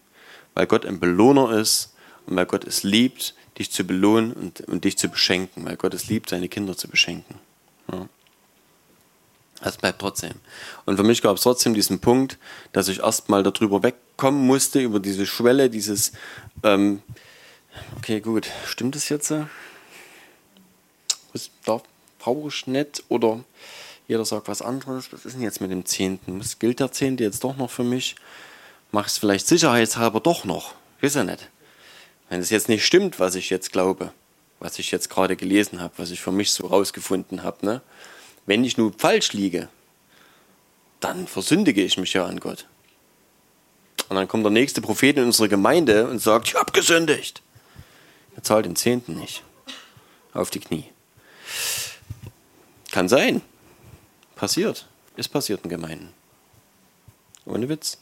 Weil Gott ein Belohner ist und weil Gott es liebt, dich zu belohnen und, und dich zu beschenken. Weil Gott es liebt, seine Kinder zu beschenken. Ja. Das bleibt trotzdem. Und für mich gab es trotzdem diesen Punkt, dass ich erstmal darüber wegkommen musste, über diese Schwelle, dieses, ähm, okay, gut, stimmt das jetzt? Was, da brauche ich nicht oder jeder sagt was anderes. Was ist denn jetzt mit dem Zehnten? Gilt der Zehnte jetzt doch noch für mich? Mach es vielleicht sicherheitshalber doch noch. Weiß ja nicht. Wenn es jetzt nicht stimmt, was ich jetzt glaube, was ich jetzt gerade gelesen habe, was ich für mich so rausgefunden habe, ne? wenn ich nun falsch liege, dann versündige ich mich ja an Gott. Und dann kommt der nächste Prophet in unsere Gemeinde und sagt, ich habe gesündigt. Er zahlt den Zehnten nicht. Auf die Knie. Kann sein. Passiert. Ist passiert in Gemeinden. Ohne Witz.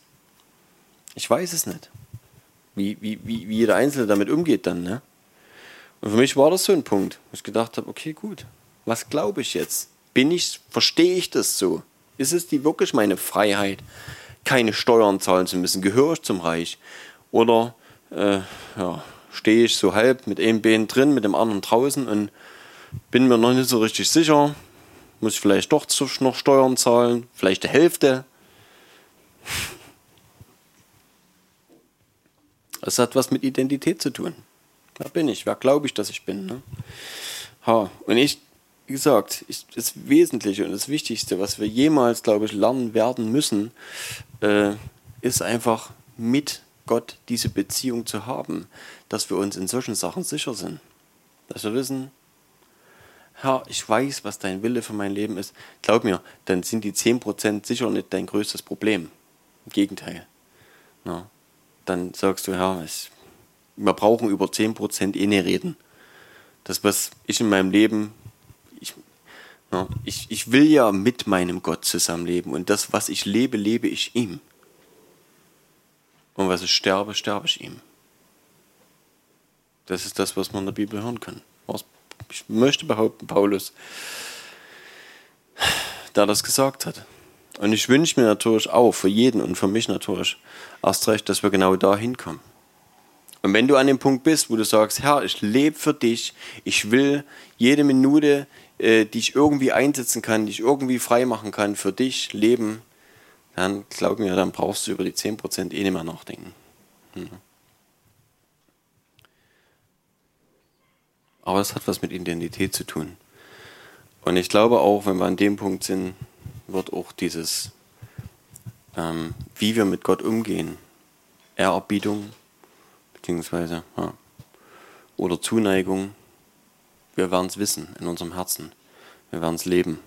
Ich weiß es nicht. Wie, wie, wie, wie jeder Einzelne damit umgeht dann, ne? Und für mich war das so ein Punkt, wo ich gedacht habe, okay, gut, was glaube ich jetzt? Bin ich, verstehe ich das so? Ist es die wirklich meine Freiheit, keine Steuern zahlen zu müssen? Gehöre ich zum Reich? Oder äh, ja, stehe ich so halb mit einem Bein drin, mit dem anderen draußen und bin mir noch nicht so richtig sicher, muss ich vielleicht doch noch Steuern zahlen, vielleicht die Hälfte. Das hat was mit Identität zu tun. Wer bin ich? Wer glaube ich, dass ich bin? Ne? Ha. Und ich, wie gesagt, ich, das Wesentliche und das Wichtigste, was wir jemals, glaube ich, lernen werden müssen, äh, ist einfach mit Gott diese Beziehung zu haben, dass wir uns in solchen Sachen sicher sind. Dass wir wissen, Herr, ich weiß, was dein Wille für mein Leben ist, glaub mir, dann sind die 10% sicher nicht dein größtes Problem. Im Gegenteil. Na, dann sagst du, Herr, es, wir brauchen über 10% eh nicht reden. Das, was ich in meinem Leben, ich, na, ich, ich will ja mit meinem Gott zusammenleben und das, was ich lebe, lebe ich ihm. Und was ich sterbe, sterbe ich ihm. Das ist das, was man in der Bibel hören kann. Ich möchte behaupten, Paulus, der das gesagt hat. Und ich wünsche mir natürlich auch für jeden und für mich natürlich erst recht, dass wir genau da hinkommen. Und wenn du an dem Punkt bist, wo du sagst, Herr, ich lebe für dich, ich will jede Minute, äh, die ich irgendwie einsetzen kann, die ich irgendwie frei machen kann, für dich leben, dann glaub mir, dann brauchst du über die 10% eh nicht mehr nachdenken. Mhm. Aber es hat was mit Identität zu tun. Und ich glaube auch, wenn wir an dem Punkt sind, wird auch dieses, ähm, wie wir mit Gott umgehen, Ehrerbietung, beziehungsweise, ja, oder Zuneigung, wir werden es wissen in unserem Herzen. Wir werden es leben.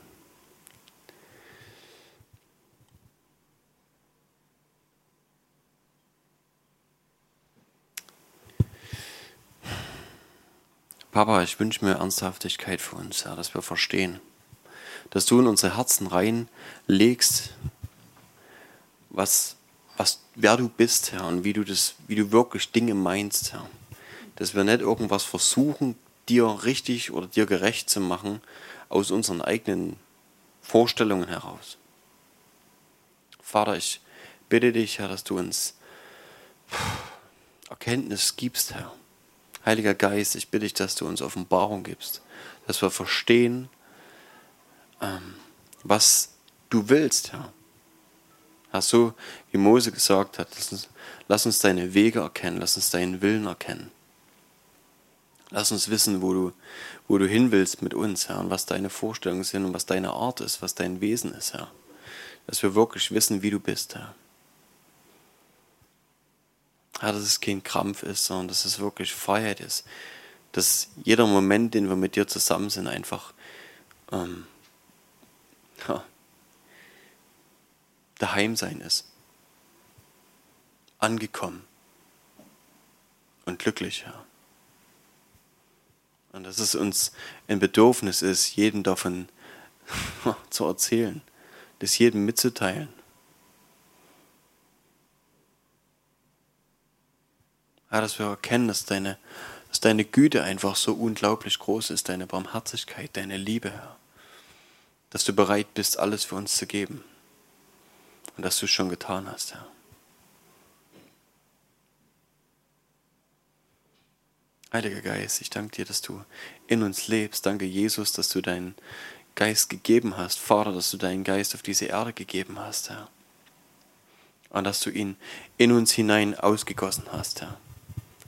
Papa, ich wünsche mir Ernsthaftigkeit für uns, Herr, dass wir verstehen, dass du in unsere Herzen reinlegst, was, was, wer du bist, Herr, und wie du, das, wie du wirklich Dinge meinst, Herr. Dass wir nicht irgendwas versuchen, dir richtig oder dir gerecht zu machen, aus unseren eigenen Vorstellungen heraus. Vater, ich bitte dich, Herr, dass du uns Erkenntnis gibst, Herr. Heiliger Geist, ich bitte dich, dass du uns Offenbarung gibst, dass wir verstehen, ähm, was du willst, Herr. Herr, so wie Mose gesagt hat, lass uns, lass uns deine Wege erkennen, lass uns deinen Willen erkennen. Lass uns wissen, wo du, wo du hin willst mit uns, Herr, und was deine Vorstellungen sind und was deine Art ist, was dein Wesen ist, Herr. Dass wir wirklich wissen, wie du bist, Herr. Herr, dass es kein Krampf ist, sondern dass es wirklich Freiheit ist. Dass jeder Moment, den wir mit dir zusammen sind, einfach ähm, ja, daheim sein ist. Angekommen und glücklich, Herr. Und dass es uns ein Bedürfnis ist, jedem davon zu erzählen, das jedem mitzuteilen. Ja, dass wir erkennen, dass deine, dass deine Güte einfach so unglaublich groß ist, deine Barmherzigkeit, deine Liebe, Herr. Dass du bereit bist, alles für uns zu geben. Und dass du es schon getan hast, Herr. Heiliger Geist, ich danke dir, dass du in uns lebst. Danke, Jesus, dass du deinen Geist gegeben hast. Vater, dass du deinen Geist auf diese Erde gegeben hast, Herr. Und dass du ihn in uns hinein ausgegossen hast, Herr.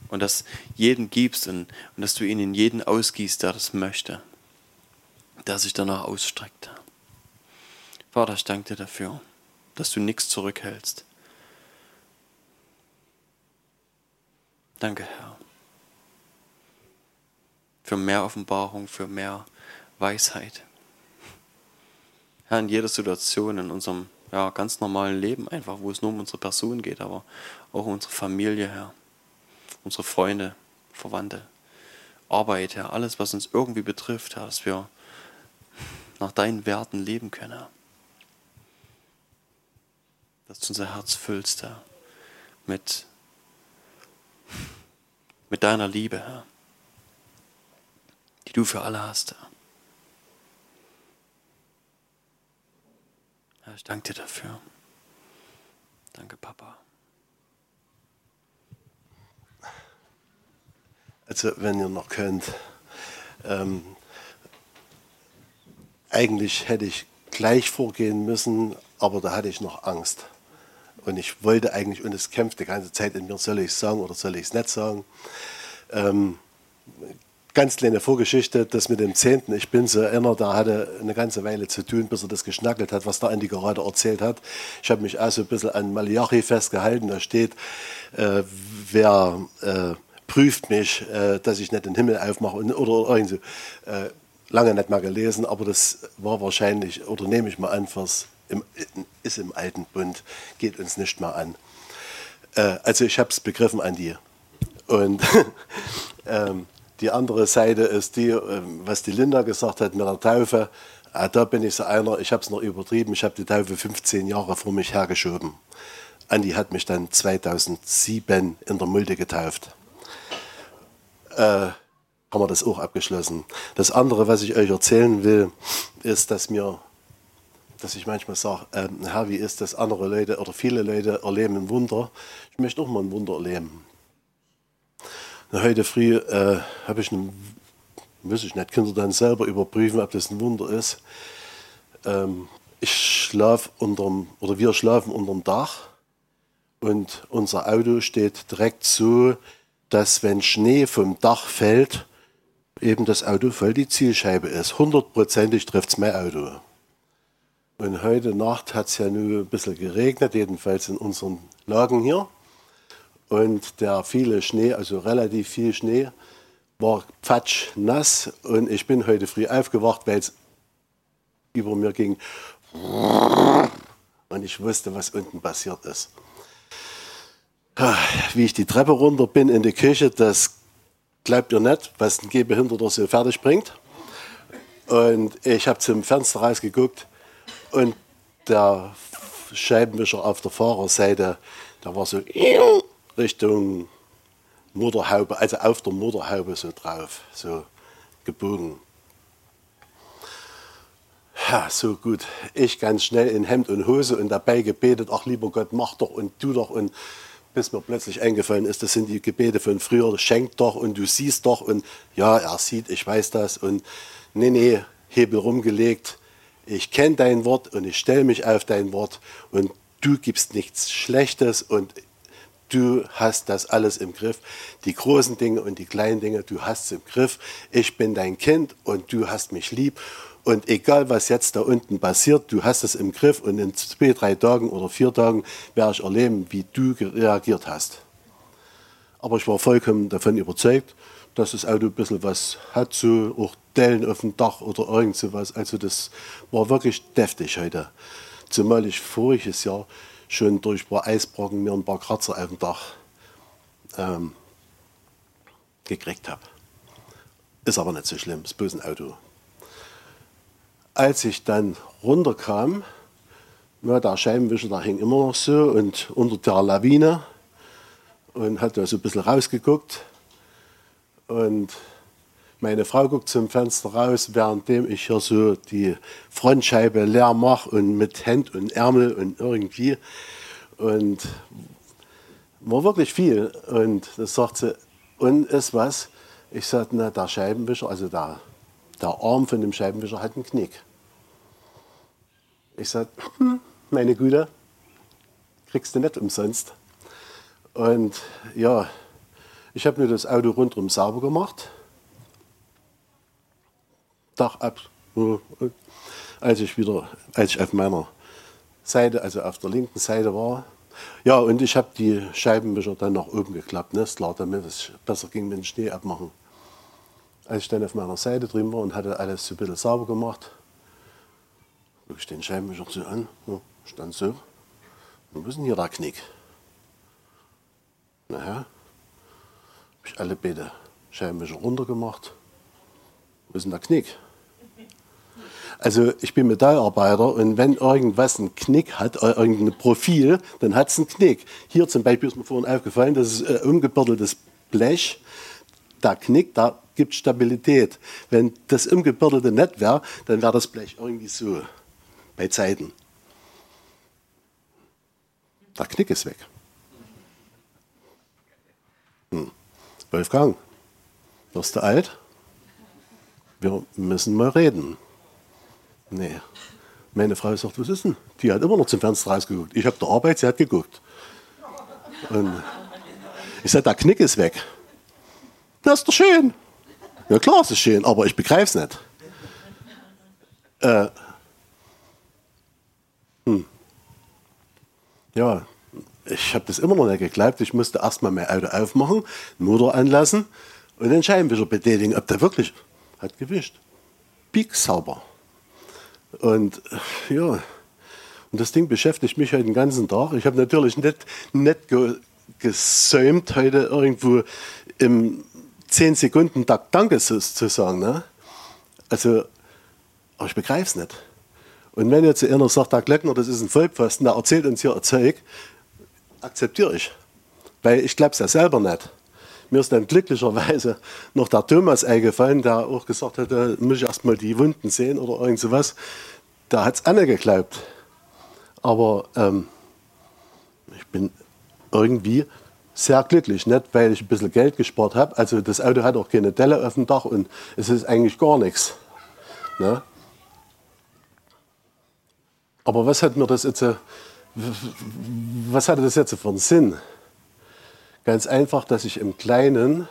Und dass jeden gibst und, und dass du ihn in jeden ausgießt, der das möchte, der sich danach ausstreckt. Vater, ich danke dir dafür, dass du nichts zurückhältst. Danke, Herr für mehr Offenbarung, für mehr Weisheit. Herr, in jeder Situation in unserem ja, ganz normalen Leben einfach, wo es nur um unsere Person geht, aber auch um unsere Familie, Herr, unsere Freunde, Verwandte, Arbeit, Herr, alles, was uns irgendwie betrifft, Herr, dass wir nach deinen Werten leben können, Herr. Dass du unser Herz füllst, Herr, mit, mit deiner Liebe, Herr die du für alle hast. Ja, ich danke dir dafür. Danke, Papa. Also, wenn ihr noch könnt, ähm, eigentlich hätte ich gleich vorgehen müssen, aber da hatte ich noch Angst. Und ich wollte eigentlich, und es kämpft die ganze Zeit in mir, soll ich es sagen oder soll ich es nicht sagen. Ähm, ganz kleine Vorgeschichte, das mit dem Zehnten. Ich bin so erinnert, da hatte eine ganze Weile zu tun, bis er das geschnackelt hat, was der Andi gerade erzählt hat. Ich habe mich also ein bisschen an Malachi festgehalten. Da steht, äh, wer äh, prüft mich, äh, dass ich nicht den Himmel aufmache und, oder irgendwie äh, lange nicht mal gelesen, aber das war wahrscheinlich, oder nehme ich mal an, fürs, im, ist im alten Bund, geht uns nicht mehr an. Äh, also ich habe es begriffen an die. Und ähm, die andere Seite ist die, ähm, was die Linda gesagt hat mit der Taufe. Ah, da bin ich so einer, ich habe es noch übertrieben, ich habe die Taufe 15 Jahre vor mich hergeschoben. Andi hat mich dann 2007 in der Mulde getauft. Äh, haben wir das auch abgeschlossen. Das andere, was ich euch erzählen will, ist, dass mir, dass ich manchmal sage, äh, Herr, wie ist das? Andere Leute oder viele Leute erleben ein Wunder. Ich möchte auch mal ein Wunder erleben. Heute früh äh, habe ich, einen, weiß ich nicht, Kinder dann selber überprüfen, ob das ein Wunder ist. Ähm, ich schlafe unterm, oder wir schlafen unterm Dach und unser Auto steht direkt so, dass wenn Schnee vom Dach fällt, eben das Auto voll die Zielscheibe ist. Hundertprozentig trifft es mein Auto. Und heute Nacht hat es ja nur ein bisschen geregnet, jedenfalls in unseren Lagen hier. Und der viele Schnee, also relativ viel Schnee, war patsch nass. Und ich bin heute früh aufgewacht, weil es über mir ging. Und ich wusste, was unten passiert ist. Wie ich die Treppe runter bin in die Küche, das glaubt ihr nicht, was ein Gehbehinderter so fertig bringt. Und ich habe zum Fenster rausgeguckt und der Scheibenwischer auf der Fahrerseite, da war so Richtung Motorhaube, also auf der Motorhaube so drauf, so gebogen. Ja, so gut. Ich ganz schnell in Hemd und Hose und dabei gebetet, ach lieber Gott, mach doch und tu doch und bis mir plötzlich eingefallen ist, das sind die Gebete von früher, schenk doch und du siehst doch und ja, er sieht, ich weiß das und nee, nee, Hebel rumgelegt, ich kenne dein Wort und ich stelle mich auf dein Wort und du gibst nichts Schlechtes und du hast das alles im Griff. Die großen Dinge und die kleinen Dinge, du hast es im Griff. Ich bin dein Kind und du hast mich lieb. Und egal, was jetzt da unten passiert, du hast es im Griff und in zwei, drei Tagen oder vier Tagen werde ich erleben, wie du reagiert hast. Aber ich war vollkommen davon überzeugt, dass das Auto ein bisschen was hat, so auch Dellen auf dem Dach oder irgend sowas. Also das war wirklich deftig heute. Zumal ich voriges Jahr schon durch ein paar Eisbrocken mir ein paar Kratzer auf dem Dach ähm, gekriegt habe. Ist aber nicht so schlimm, ist bloß ein Auto als ich dann runterkam, ja, der Scheibenwischer, der hing immer noch so und unter der Lawine und hat da so ein bisschen rausgeguckt. Und meine Frau guckt zum Fenster raus, währenddem ich hier so die Frontscheibe leer mache und mit Händ und Ärmel und irgendwie. Und war wirklich viel. Und das sagt sie, und ist was? Ich sagte, na, der Scheibenwischer, also der, der Arm von dem Scheibenwischer hat einen Knick. Ich sage, hm, meine Güte, kriegst du nicht umsonst. Und ja, ich habe mir das Auto rundherum sauber gemacht. Dach ab. Als ich wieder, als ich auf meiner Seite, also auf der linken Seite war. Ja, und ich habe die Scheibenwischer dann nach oben geklappt, ne? klar, damit es besser ging mit dem Schnee abmachen. Als ich dann auf meiner Seite drin war und hatte alles so ein bisschen sauber gemacht, Guck ich den Scheibenwischer so an, ja, stand so. Wo ist denn hier der Knick? Naja, habe ich alle beide Scheibenwischer runtergemacht. Ist denn der Knick? Also ich bin Metallarbeiter und wenn irgendwas einen Knick hat, äh, irgendein Profil, dann hat es einen Knick. Hier zum Beispiel ist mir vorhin aufgefallen, das ist ein umgebürdeltes Blech. Der Knick, da gibt Stabilität. Wenn das umgebürdelte nicht wäre, dann wäre das Blech irgendwie so bei Zeiten. Der Knick ist weg. Hm. Wolfgang, wirst du alt? Wir müssen mal reden. Nee. Meine Frau sagt, was ist denn? Die hat immer noch zum Fenster rausgeguckt. Ich habe der Arbeit, sie hat geguckt. Und ich sage, der Knick ist weg. Das ist doch schön. Ja klar, es ist schön, aber ich begreife es nicht. Äh, hm. Ja, ich habe das immer noch nicht geglaubt. Ich musste erstmal mein Auto aufmachen, Motor anlassen und den Scheibenwischer betätigen, ob der wirklich hat gewischt. Piek sauber. Und ja, und das Ding beschäftigt mich heute den ganzen Tag. Ich habe natürlich nicht, nicht ge, gesäumt, heute irgendwo im 10 Sekunden Tag Danke zu, zu sagen. Ne? Also, aber ich begreife es nicht. Und wenn jetzt einer sagt, der Glöckner, das ist ein Vollpfosten, der erzählt uns hier ein Zeug, akzeptiere ich. Weil ich glaube es ja selber nicht. Mir ist dann glücklicherweise noch der Thomas eingefallen, der auch gesagt hat, da muss ich erstmal die Wunden sehen oder irgend sowas. Da hat es Anne geglaubt. Aber ähm, ich bin irgendwie sehr glücklich, nicht weil ich ein bisschen Geld gespart habe. Also das Auto hat auch keine Delle auf dem Dach und es ist eigentlich gar nichts. Ne? Aber was hat mir das jetzt, äh, was hatte das jetzt für einen Sinn? Ganz einfach, dass ich im Kleinen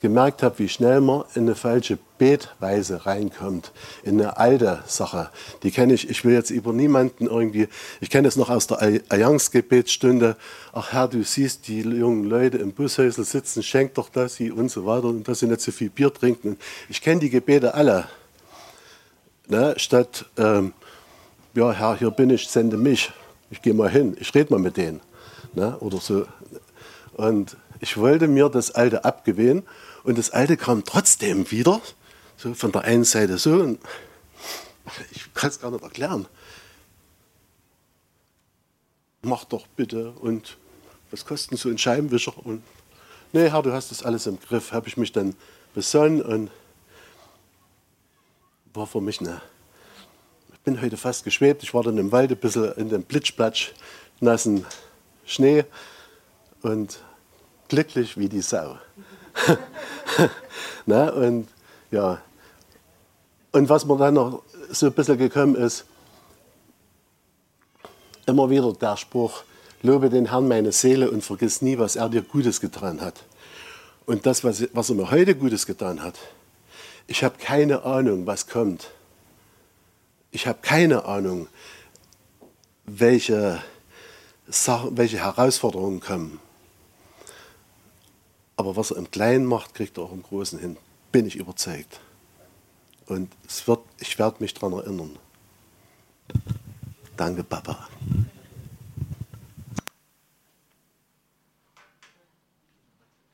gemerkt habe, wie schnell man in eine falsche Betweise reinkommt, in eine alte Sache. Die kenne ich, ich will jetzt über niemanden irgendwie, ich kenne es noch aus der Allianz-Gebetsstunde, ach Herr, du siehst die jungen Leute im Bushäusel sitzen, schenk doch das sie und so weiter und dass sie nicht so viel Bier trinken. Ich kenne die Gebete alle. Ne? Statt ähm, ja Herr, hier bin ich, sende mich. Ich gehe mal hin, ich rede mal mit denen. Ne? Oder so. Und ich wollte mir das Alte abgewöhnen und das Alte kam trotzdem wieder, so von der einen Seite so. Und ich kann es gar nicht erklären. Mach doch bitte und was kostet so ein Scheibenwischer? Und nee, Herr, du hast das alles im Griff. Habe ich mich dann besonnen und war für mich eine bin heute fast geschwebt. Ich war dann im Wald ein bisschen in dem Blitzplatsch, nassen Schnee und glücklich wie die Sau. Na, und ja, und was mir dann noch so ein bisschen gekommen ist, immer wieder der Spruch, lobe den Herrn meine Seele und vergiss nie, was er dir Gutes getan hat. Und das, was, was er mir heute Gutes getan hat, ich habe keine Ahnung, was kommt. Ich habe keine Ahnung, welche, welche Herausforderungen kommen. Aber was er im Kleinen macht, kriegt er auch im Großen hin. Bin ich überzeugt. Und es wird, ich werde mich daran erinnern. Danke, Papa.